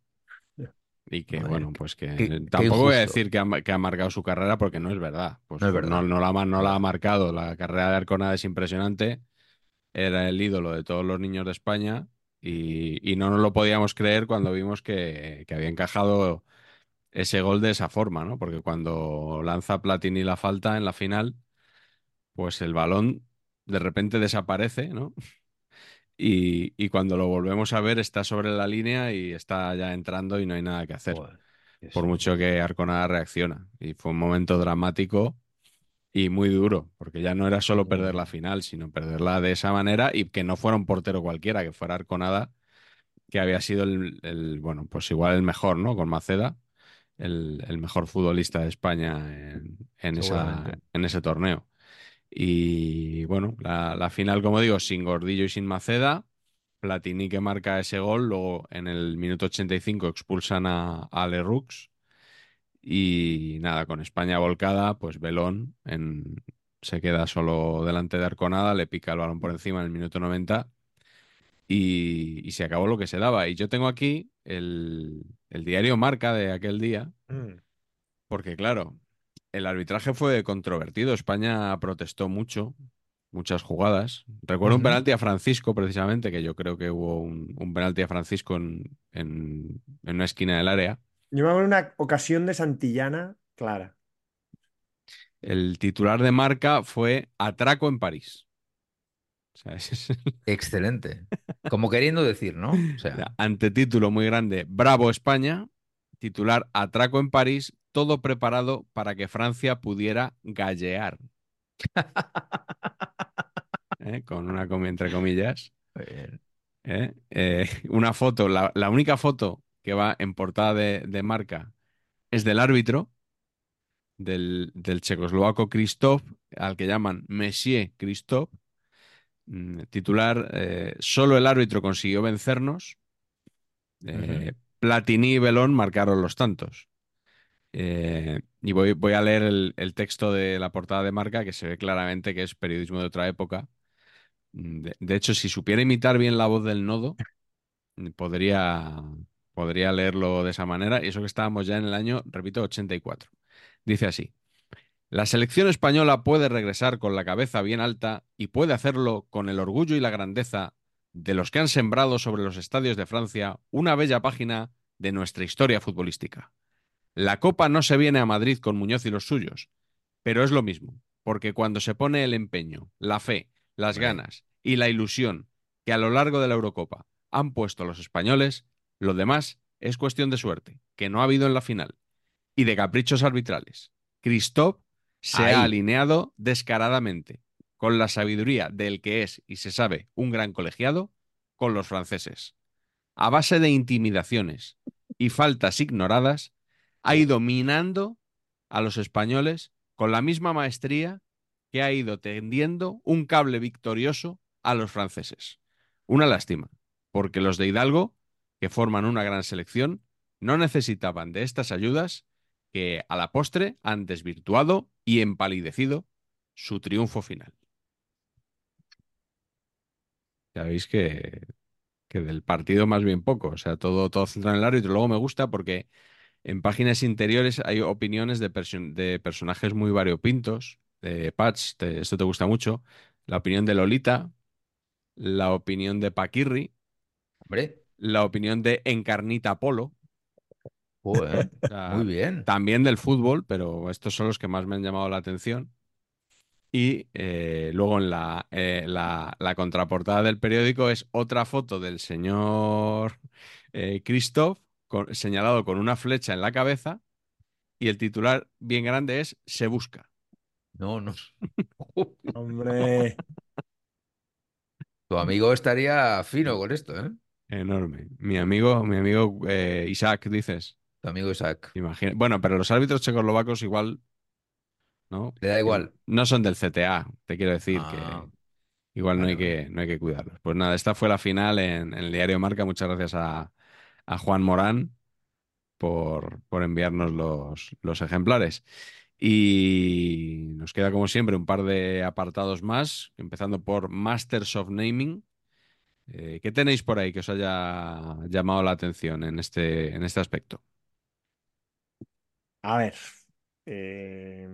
Y que, bueno, pues que qué- qué tampoco voy a decir que ha, que ha marcado su carrera porque no es verdad. Pues No es verdad. No, no la, no la ha marcado. La carrera de Arconada es impresionante. Era el ídolo de todos los niños de España y, y no nos lo podíamos creer cuando vimos que, que había encajado ese gol de esa forma, ¿no? Porque cuando lanza Platini la falta en la final, pues el balón de repente desaparece, ¿no? Y, y cuando lo volvemos a ver está sobre la línea y está ya entrando y no hay nada que hacer. Joder. Por mucho que Arconada reacciona. Y fue un momento dramático y muy duro, porque ya no era solo perder la final, sino perderla de esa manera y que no fuera un portero cualquiera, que fuera Arconada, que había sido el, el, bueno, pues igual el mejor, ¿no? Con Maceda, el, el mejor futbolista de España en, en esa, Seguramente. en ese torneo. Y bueno, la, la final, como digo, sin Gordillo y sin Maceda. Platini que marca ese gol, luego en el minuto 85 expulsan a, a Lerroux y nada, con España volcada, pues Belón en- se queda solo delante de Arconada, le pica el balón por encima en el minuto 90 y, y se acabó lo que se daba. Y yo tengo aquí el, el diario Marca de aquel día, Mm. porque claro, el arbitraje fue controvertido, España protestó mucho, muchas jugadas. Recuerdo un penalti a Francisco, precisamente, que yo creo que hubo un, un penalti a Francisco en, en en una esquina del área. Yo me acuerdo una ocasión de Santillana clara. El titular de marca fue Atraco en París. O sea, ese es el Excelente. Como queriendo decir, ¿no? O sea, antetítulo muy grande. Bravo España. Titular Atraco en París. Todo preparado para que Francia pudiera gallear. ¿Eh? Con una comi entre comillas. eh, ¿Eh? Una foto, la, la única foto que va en portada de, de marca es del árbitro, del, del checoslovaco Christoph, al que llaman Monsieur Christoph. Mm, Titular, eh, solo el árbitro consiguió vencernos. Eh, Platini y Belón marcaron los tantos. Eh, y voy, a leer el, el texto de la portada de marca, que se ve claramente que es periodismo de otra época. Mm, De, de hecho, si supiera imitar bien la voz del nodo, mm, podría, podría leerlo de esa manera. Y eso que estábamos ya en el año, repito, 84. Dice así. La selección española puede regresar con la cabeza bien alta y puede hacerlo con el orgullo y la grandeza de los que han sembrado sobre los estadios de Francia una bella página de nuestra historia futbolística. La Copa no se viene a Madrid con Muñoz y los suyos, pero es lo mismo, porque cuando se pone el empeño, la fe, las ganas y la ilusión que a lo largo de la Eurocopa han puesto los españoles, lo demás es cuestión de suerte, que no ha habido en la final, y de caprichos arbitrales. Christoph se Ahí. ha alineado descaradamente con la sabiduría del que es y se sabe un gran colegiado con los franceses. A base de intimidaciones y faltas ignoradas, ha ido minando a los españoles con la misma maestría que ha ido tendiendo un cable victorioso a los franceses. Una lástima, porque los de Hidalgo, que forman una gran selección, no necesitaban de estas ayudas que a la postre han desvirtuado y empalidecido su triunfo final. Ya veis que, que del partido más bien poco, o sea, todo, todo centrado en el árbitro. Luego me gusta porque en páginas interiores hay opiniones de, perso- de personajes muy variopintos. De Patch, te- esto te gusta mucho. La opinión de Lolita, la opinión de Paquirri, hombre, la opinión de Encarnita Polo. joder, O sea, muy bien. También del fútbol, pero estos son los que más me han llamado la atención. Y eh, luego en la, eh, la, la contraportada del periódico es otra foto del señor eh, Christoph con- señalado con una flecha en la cabeza y el titular bien grande es Se busca. No, no. Hombre, Tu amigo estaría fino con esto, ¿eh? Enorme. Mi amigo, mi amigo eh, Isaac, dices. Tu amigo Isaac. Imagina- Bueno, pero los árbitros checoslovacos igual, ¿no? Le da igual. No son del CTA, te quiero decir Ah, que igual no hay que, no hay que cuidarlos. Pues nada, esta fue la final en, en el diario Marca. Muchas gracias a, a Juan Morán por, por enviarnos los, los ejemplares. Y nos queda, como siempre, un par de apartados más, empezando por Masters of Naming. Eh, ¿qué tenéis por ahí que os haya llamado la atención en este, en este aspecto? a ver. eh,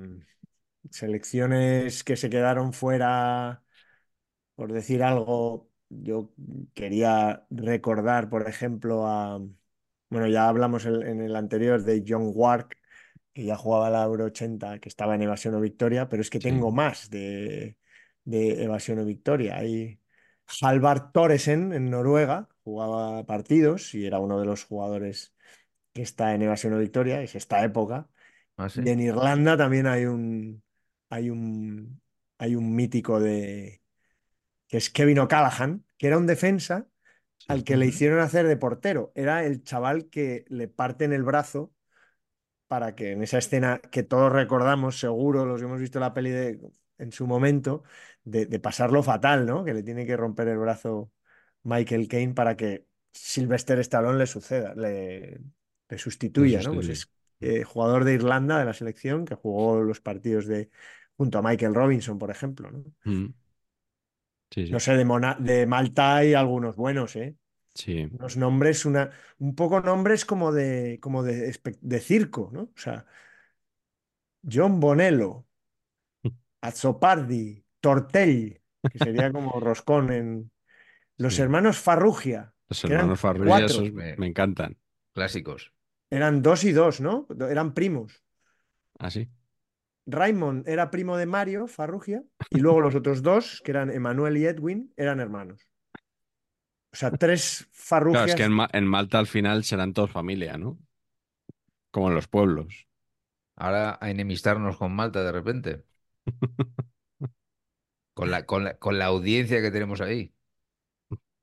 selecciones que se quedaron fuera, por decir algo, yo quería recordar, por ejemplo, a. Bueno, ya hablamos en, en el anterior de John Wark, que ya jugaba la Euro 80, que estaba en evasión o victoria, pero es que Sí. tengo más de, de evasión o victoria. Hay Halvard Thoresen en Noruega, jugaba partidos y era uno de los jugadores que está en Evasión o Victoria, es esta época. Ah, sí. Y en Irlanda también hay un, hay un, hay un mítico de, que es Kevin O'Callaghan, que era un defensa al que le hicieron hacer de portero. Era el chaval que le parten el brazo para que en esa escena que todos recordamos, seguro, los que hemos visto la peli de, en su momento, de, de pasarlo fatal, ¿no? Que le tiene que romper el brazo Michael Caine para que Sylvester Stallone le suceda, le, le sustituya, ¿no? Pues es eh, jugador de Irlanda de la selección que jugó los partidos de junto a Michael Robinson, por ejemplo, ¿no? Mm. Sí, No sé, de, Mona- de Malta hay algunos buenos, ¿eh? Sí. Unos nombres, una, un poco nombres como de, como de, espe- de circo, ¿no? O sea, John Bonello, Azzopardi, Tortell, que sería como roscón en... Los Sí. hermanos Farrugia, Los hermanos Farrugia, cuatro, esos Me- me encantan. Clásicos. eran dos y dos, ¿no? Eran primos. ¿Ah, sí? Raymond era primo de Mario Farrugia y luego los otros dos, que eran Emanuel y Edwin, eran hermanos. O sea, tres Claro, es que Farrugias en, Ma- en Malta al final serán todos familia, ¿no? Como en los pueblos. Ahora a enemistarnos con Malta de repente. Con la, con la, con la audiencia que tenemos ahí.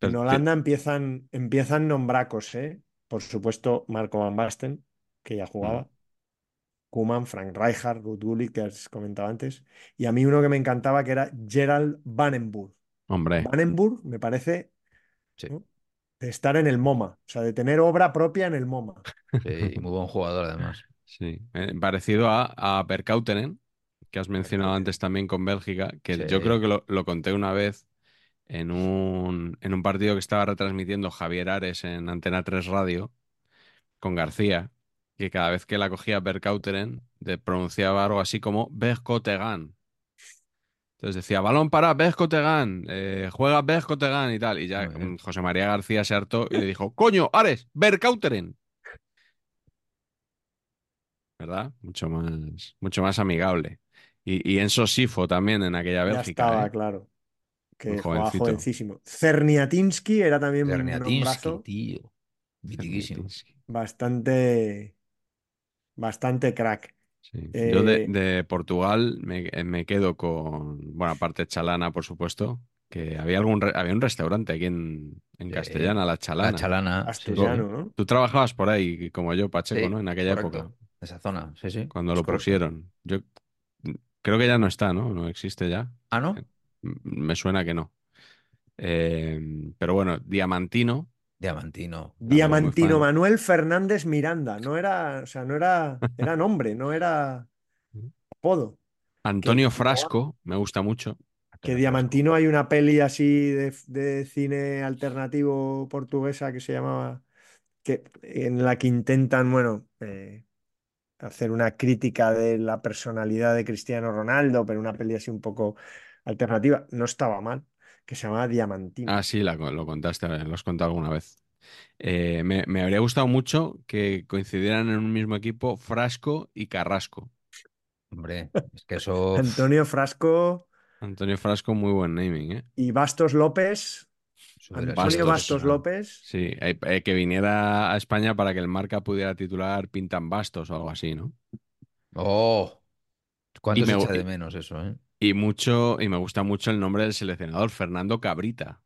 En Holanda empiezan, empiezan nombracos, ¿eh? Por supuesto, Marco Van Basten, que ya jugaba. Koeman, Frank Rijkaard, Gullit, que has comentado antes. Y a mí uno que me encantaba, que era Gerald Vanenburg. Hombre, Vanenburg me parece Sí, ¿no? de estar en el MoMA, o sea, de tener obra propia en el MoMA. sí, y muy buen jugador además. sí. Eh, parecido a, a Berkautenen, que has mencionado antes también con Bélgica, que Sí. yo creo que lo, lo conté una vez en un, en un partido que estaba retransmitiendo Javier Ares en Antena 3 Radio con García, que cada vez que la cogía Berkautenen de- pronunciaba algo así como Berkotegan. Entonces decía, balón para Berkotegan, eh, juega Berkotegan y tal. Y ya José María García se hartó y le dijo, coño, Ares, Berkauteren. ¿Verdad? Mucho más, mucho más amigable. Y, y Enzo Sifo también en aquella Ya Bélgica, estaba, ¿eh? claro, que jugaba jovencísimo. Cerniatinsky era también un nombrazo tío. Bastante, bastante crack. Sí. Yo de, Eh, de Portugal me, eh, me quedo con, bueno, aparte Chalana, por supuesto, que había algún re- había un restaurante aquí en, en Sí. Castellana, La La Chalana. chalana. sí, asturiano, sí. ¿no? Tú trabajabas por ahí, como yo, Pacheco, Sí, ¿no? En aquella correcto. época, Esa zona, sí, sí. cuando es lo correcto. pusieron. Yo creo que ya no está, ¿no? No existe ya. Ah, ¿no? Me suena que no. Eh, pero bueno, Diamantino, Diamantino. Diamantino. Manuel Fernández Miranda. No era, o sea, no era, era nombre, no era apodo. Antonio que Frasco, me gusta mucho. Que Diamantino hay una peli así de, de cine alternativo portuguesa que se llamaba, que, en la que intentan, bueno, eh, hacer una crítica de la personalidad de Cristiano Ronaldo, pero una peli así un poco alternativa. No estaba mal, que se llamaba Diamantino. Ah, sí, la, lo contaste, lo has contado alguna vez. Eh, me, me habría gustado mucho que coincidieran en un mismo equipo Frasco y Carrasco. Hombre, es que eso. Antonio Frasco Antonio Frasco, muy buen naming, ¿eh? y Bastos López. Antonio Bastos. Bastos López. Sí, eh, eh, que viniera a España para que el marca pudiera titular Pintan Bastos o algo así, ¿no? Oh, ¿cuánto Y se me- echa de menos eso, eh? Y mucho, y me gusta mucho el nombre del seleccionador, Fernando Cabrita.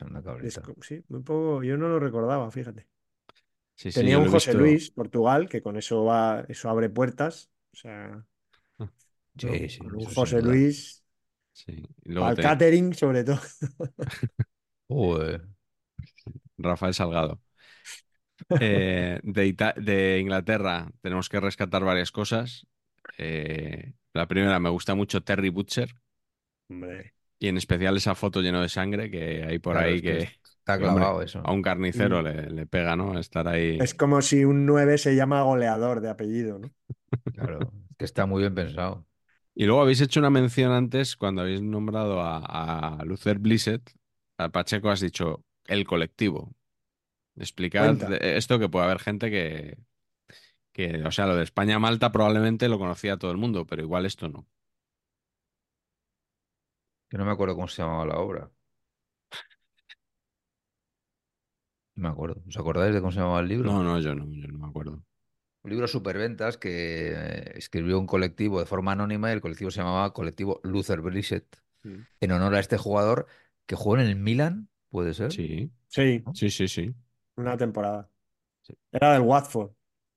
Una cabrita. Sí, muy poco, yo no lo recordaba, fíjate. Sí, sí, Tenía un José visto- Luis, Portugal, que con eso va, eso abre puertas. O sea, Sí, ¿no? sí, con un José. Luis, Sí. Y luego al te- catering, sobre todo. Joder. Rafael Salgado. Eh, de, Ita- de Inglaterra tenemos que rescatar varias cosas. Eh, la primera, me gusta mucho Terry Butcher Hombre, y en especial esa foto lleno de sangre que hay por Claro, ahí es que que, Está hombre, clavado eso. a un carnicero Mm. le, le pega, ¿no? Estar ahí. es como si un 9 se llama goleador de apellido, ¿no? Claro, es que está muy bien pensado. Y luego habéis hecho una mención antes cuando habéis nombrado a, a Luther Blissett. A Pacheco has dicho el colectivo. Explicad Cuenta. de- esto que puede haber gente que, que, o sea, lo de España-Malta probablemente lo conocía todo el mundo, pero igual esto no. Que no me acuerdo cómo se llamaba la obra. No me acuerdo. ¿Os acordáis de cómo se llamaba el libro? No, no, yo no, yo no me acuerdo. Un libro superventas que eh, escribió un colectivo de forma anónima y el colectivo se llamaba Colectivo Luther Blissett, Mm. en honor a este jugador que jugó en el Milan, ¿puede ser? Sí, Sí, sí, sí, sí. una temporada. Sí. Era del Watford,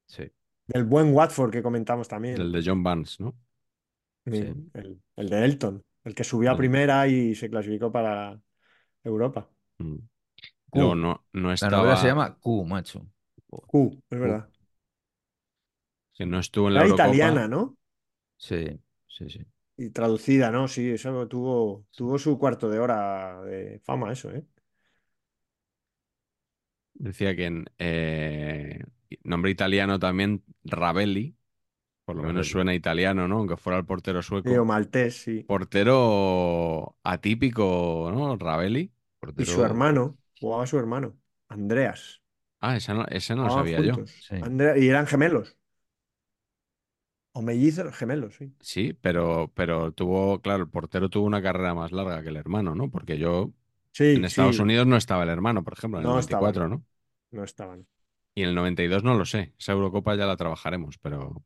Sí, del buen Watford que comentamos también. Del de John Barnes, ¿no? Sí, sí. El, el de Elton, el que subió a primera y se clasificó para Europa. Mm. No, no La estaba. novela se llama Q, macho. Q, es verdad. Que no estuvo en la Era Eurocopa. italiana, ¿no? Sí, sí, sí. Y traducida, ¿no? Sí, eso tuvo, tuvo su cuarto de hora de fama, eso, ¿eh? Decía que en eh, nombre italiano también Ravelli, por lo menos suena italiano, ¿no? Aunque fuera el portero o sueco. maltés, sí. Portero atípico, ¿no? Ravelli. Y su hermano, jugaba su hermano, Andreas. Ah, ese no, ese no lo sabía yo. Sí. Andrea- y eran gemelos. O mellizos, gemelos, sí. Sí, pero, pero tuvo, claro, el portero tuvo una carrera más larga que el hermano, ¿no? Porque yo Sí, en Estados sí, Unidos no estaba el hermano, por ejemplo, en el No 94, estaban. ¿no? no estaban. Y en el 92 no lo sé. Esa Eurocopa ya la trabajaremos, pero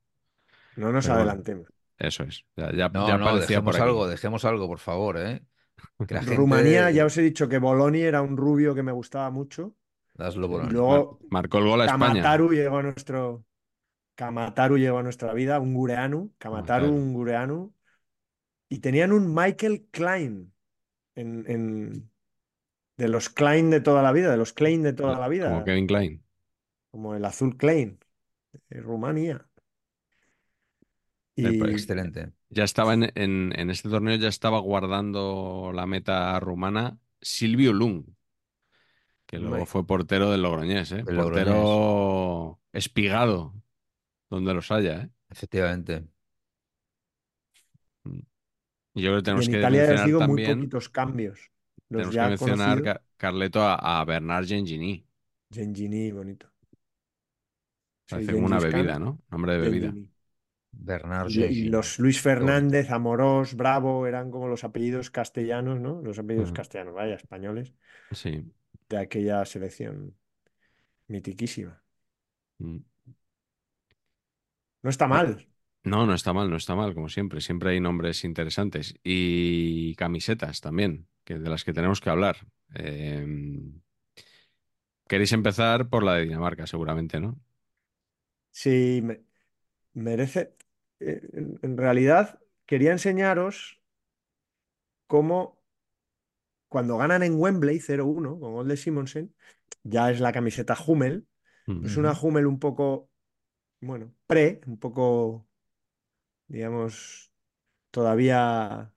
No nos Pero adelantemos. eso es. Ya, ya, No, ya no, aparecía por dejemos algo, dejemos algo, por favor, ¿eh? Que la gente... Rumanía, ya os he dicho que Boloni era un rubio que me gustaba mucho. Laszlo Y Boloni. luego Mar- marcó el gol a España. Kamataru llegó a nuestro. Kamataru llegó a nuestra vida, un gureanu. Kamataru, Kamataru. un gureanu. Y tenían un Michael Klein en, en- de los Klein de toda la vida, de los Klein de toda la vida. Como Kevin Klein. Como el azul Klein, de Rumanía. Y Excelente. Ya estaba en, en- en este torneo, ya estaba guardando la meta rumana Silvio Lung, que luego fue portero del Logroñés, ¿eh? Portero espigado, donde los haya, ¿eh? Efectivamente. Y yo creo que tenemos en que Italia, mencionar digo, muy poquitos cambios. Los tenemos ya que mencionar, Carleto, a, a Bernard Gengini. Gengini, bonito. Parece como una bebida, ¿no? Nombre de bebida. Gengini. Bernard Y, los Luis. Fernández, Amorós, Bravo, eran como los apellidos castellanos, ¿no? Los apellidos castellanos, vaya, españoles, Sí. de aquella selección mitiquísima. Mm. No está mal. No, no está mal, no está mal, como siempre. Siempre hay nombres interesantes. Y camisetas también, que de las que tenemos que hablar. Eh, Queréis empezar por la de Dinamarca, seguramente, ¿no? Sí, me- merece. eh, En, en realidad, quería enseñaros cómo cuando ganan en Wembley 0-1 con gol de Simonsen, ya es la camiseta Hummel. Mm. Es una Hummel un poco, bueno, pre, un poco, digamos, todavía,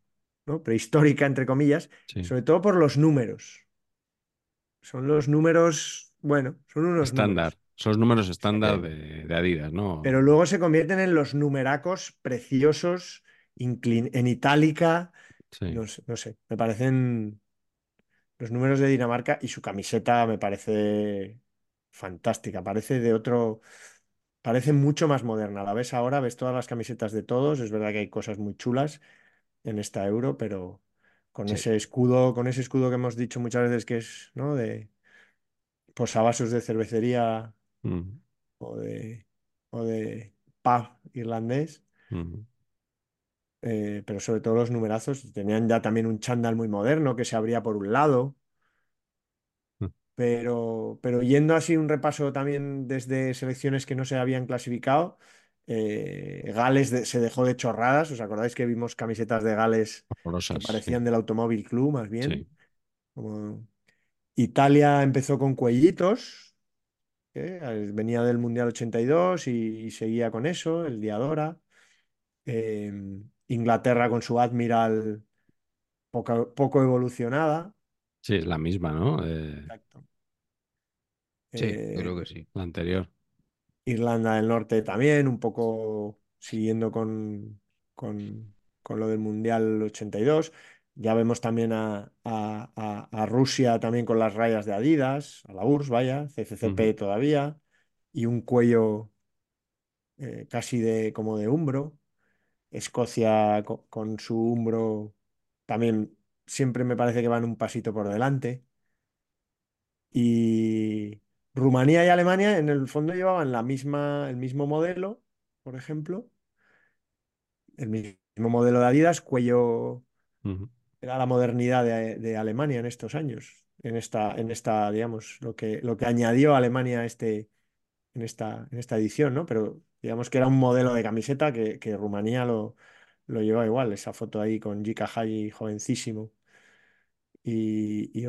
¿no? prehistórica, entre comillas, Sí. sobre todo por los números. Son los números, bueno, son unos Estándar. números. Son los números estándar de, de Adidas, ¿no? Pero luego se convierten en los numeracos preciosos, en itálica, Sí. no sé, no sé, me parecen los números de Dinamarca y su camiseta me parece fantástica, parece de otro, parece mucho más moderna. La ves ahora, ves todas las camisetas de todos, es verdad que hay cosas muy chulas en esta Euro, pero con Sí. ese escudo, con ese escudo que hemos dicho muchas veces que es, ¿no? De posavasos de cervecería Mm, o de, o de pub irlandés. mm. eh, pero sobre todo los numerazos. Tenían ya también un chándal muy moderno que se abría por un lado. Mm. Pero, pero yendo así un repaso también desde selecciones que no se habían clasificado, eh, Gales de- se dejó de chorradas. ¿Os acordáis que vimos camisetas de Gales que sí. parecían del Automóvil Club, más bien? Sí. Como- Italia empezó con cuellitos, ¿eh? Venía del Mundial 82 y, y seguía con eso, el Diadora. Eh, Inglaterra con su Admiral poco, poco evolucionada. Sí, es la misma, ¿no? Eh, Exacto. Sí, Eh, creo que sí. la anterior. Irlanda del Norte también, un poco siguiendo con, con, con lo del Mundial 82. Ya vemos también a, a- a- a Rusia también con las rayas de Adidas, a la URSS, vaya, CCCP todavía, y un cuello eh, casi de como de umbro. Escocia co- con, su umbro también siempre me parece que van un pasito por delante. Y, Rumanía y Alemania en el fondo llevaban la misma, el mismo modelo, por ejemplo, el mismo modelo de Adidas, cuello. Era la modernidad de, Alemania en estos años, en esta, en esta, digamos, lo que, lo que añadió Alemania este, en esta, en esta edición, ¿no? Pero digamos que era un modelo de camiseta que, Rumanía lo, lo llevaba igual, esa foto ahí con Jika Haji jovencísimo y, y.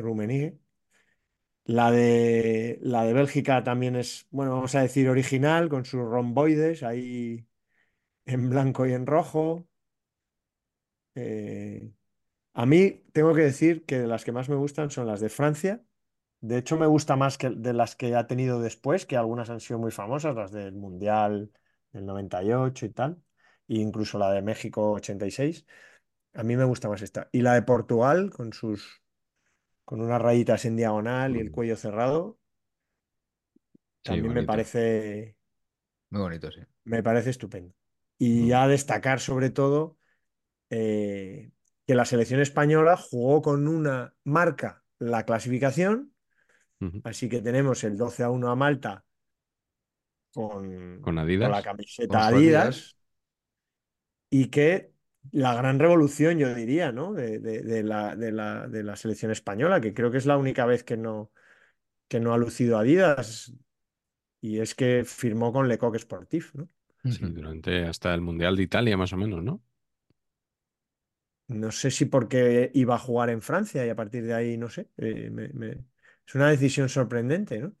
La de, la de Bélgica también es, bueno, vamos a decir original, con sus romboides ahí en blanco y en rojo. Eh, a mí tengo que decir que las que más me gustan son las de Francia. De hecho, me gusta más que de las que ha tenido después, que algunas han sido muy famosas, las del Mundial del 98 y tal, e incluso la de México 86. A mí me gusta más esta. Y la de Portugal, con sus, con unas rayitas en diagonal y el Mm. cuello cerrado, Sí, también me bonito. parece, Muy bonito, sí. me parece estupendo. Y Mm. ya destacar sobre todo eh, que la selección española jugó con una marca la clasificación, así que tenemos el 12 a 1 a Malta con, Con con Adidas. la Con camiseta su Adidas Adidas. y que la gran revolución, yo diría, ¿no? De, de- de la, de la- de la selección española, que creo que es la única vez que no, que no ha lucido Adidas, y es que firmó con Le Coq Sportif, ¿no? Sí, durante hasta el Mundial de Italia, más o menos, ¿no? No sé si porque iba a jugar en Francia y a partir de ahí, no sé, eh, me- me- es una decisión sorprendente, ¿no?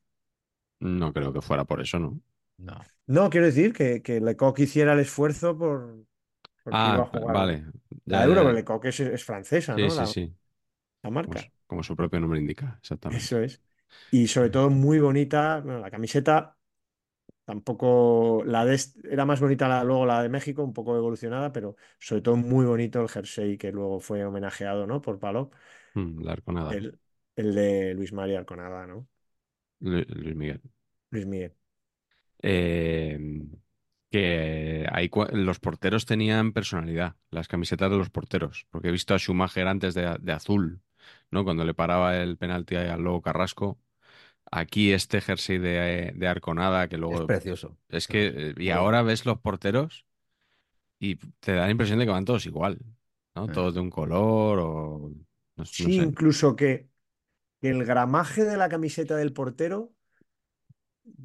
No creo que fuera por eso, ¿no? No. No, quiero decir que, que Lecoq hiciera el esfuerzo por porque iba Ah, a jugar vale. la Euro, ya, pero ya. Lecoq es, es francesa, Sí, ¿no? sí, La, sí. la marca. como su propio nombre indica, exactamente. Eso es. Y sobre todo muy bonita, bueno, la camiseta tampoco, la de era más bonita la- luego la de México, un poco evolucionada, pero sobre todo muy bonito el jersey que luego fue homenajeado, ¿no? Por Palop, Mm, la Arconada. el, el de Luis María Arconada, ¿no? Lu- Luis Miguel. Luis Miguel. Eh, que cua- los porteros tenían personalidad, las camisetas de los porteros, porque he visto a Schumacher antes de, de azul, ¿no? Cuando le paraba el penalti al Lobo Carrasco. Aquí este jersey de, de Arconada, que Es luego precioso. es que, eh, y ahora ves los porteros y te da la impresión de que van todos igual, ¿no? Eh. Todos de un color o no, no Sí, sé. incluso que, que el gramaje de la camiseta del portero,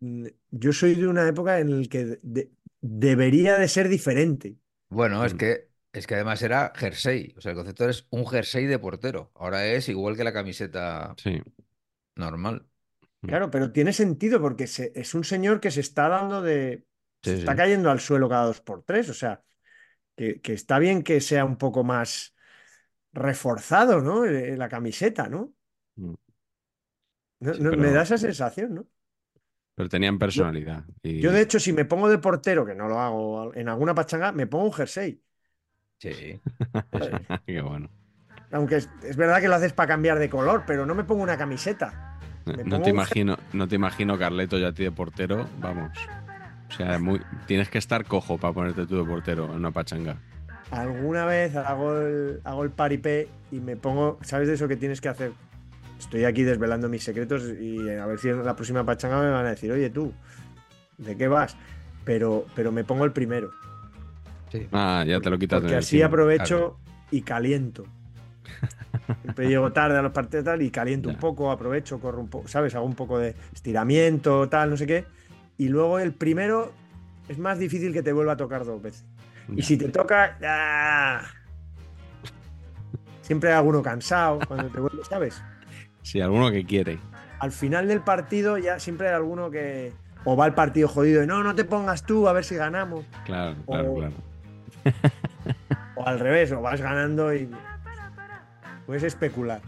mm, yo soy de una época en la que de- debería de ser diferente. Bueno, es Mm. que, es que además era jersey. O sea, el concepto es un jersey de portero. Ahora es igual que la camiseta Sí, normal. Mm. Claro, pero tiene sentido porque se- es un señor que se está dando de... Se está sí. cayendo al suelo cada dos por tres. O sea, que, que está bien que sea un poco más reforzado, ¿no? Eh, La camiseta, ¿no? Mm. No- Sí, no- pero- Me da esa sensación, ¿no? pero tenían personalidad. y- Yo, de hecho, si me pongo de portero, que no lo hago en alguna pachanga, me pongo un jersey. Sí. Qué bueno. Aunque es, es verdad que lo haces para cambiar de color, pero no me pongo una camiseta. No te imagino, no te imagino Carleto y a ti de portero, vamos. O sea, muy, tienes que estar cojo para ponerte tú de portero en una pachanga. Alguna vez hago el, hago el paripé y me pongo, ¿sabes de eso que tienes que hacer? Estoy aquí desvelando mis secretos y a ver si en la próxima pachanga me van a decir, oye tú, ¿de qué vas? Pero, pero me pongo el primero, Sí. Ah, ya te lo quitas de porque así encima. aprovecho y caliento. Siempre llego tarde a los partidos tal y caliento un poco, aprovecho, corro un poco, ¿sabes? Hago un poco de estiramiento, tal, no sé qué. Y luego el primero es más difícil que te vuelva a tocar dos veces. Y si te toca, ¡ah! siempre hay alguno cansado cuando te vuelve, ¿sabes? Sí, alguno que quiere. Al final del partido ya siempre hay alguno que o va el partido jodido y no, no te pongas tú a ver si ganamos. Claro, claro, O- claro. O al revés, o vas ganando y pues especular.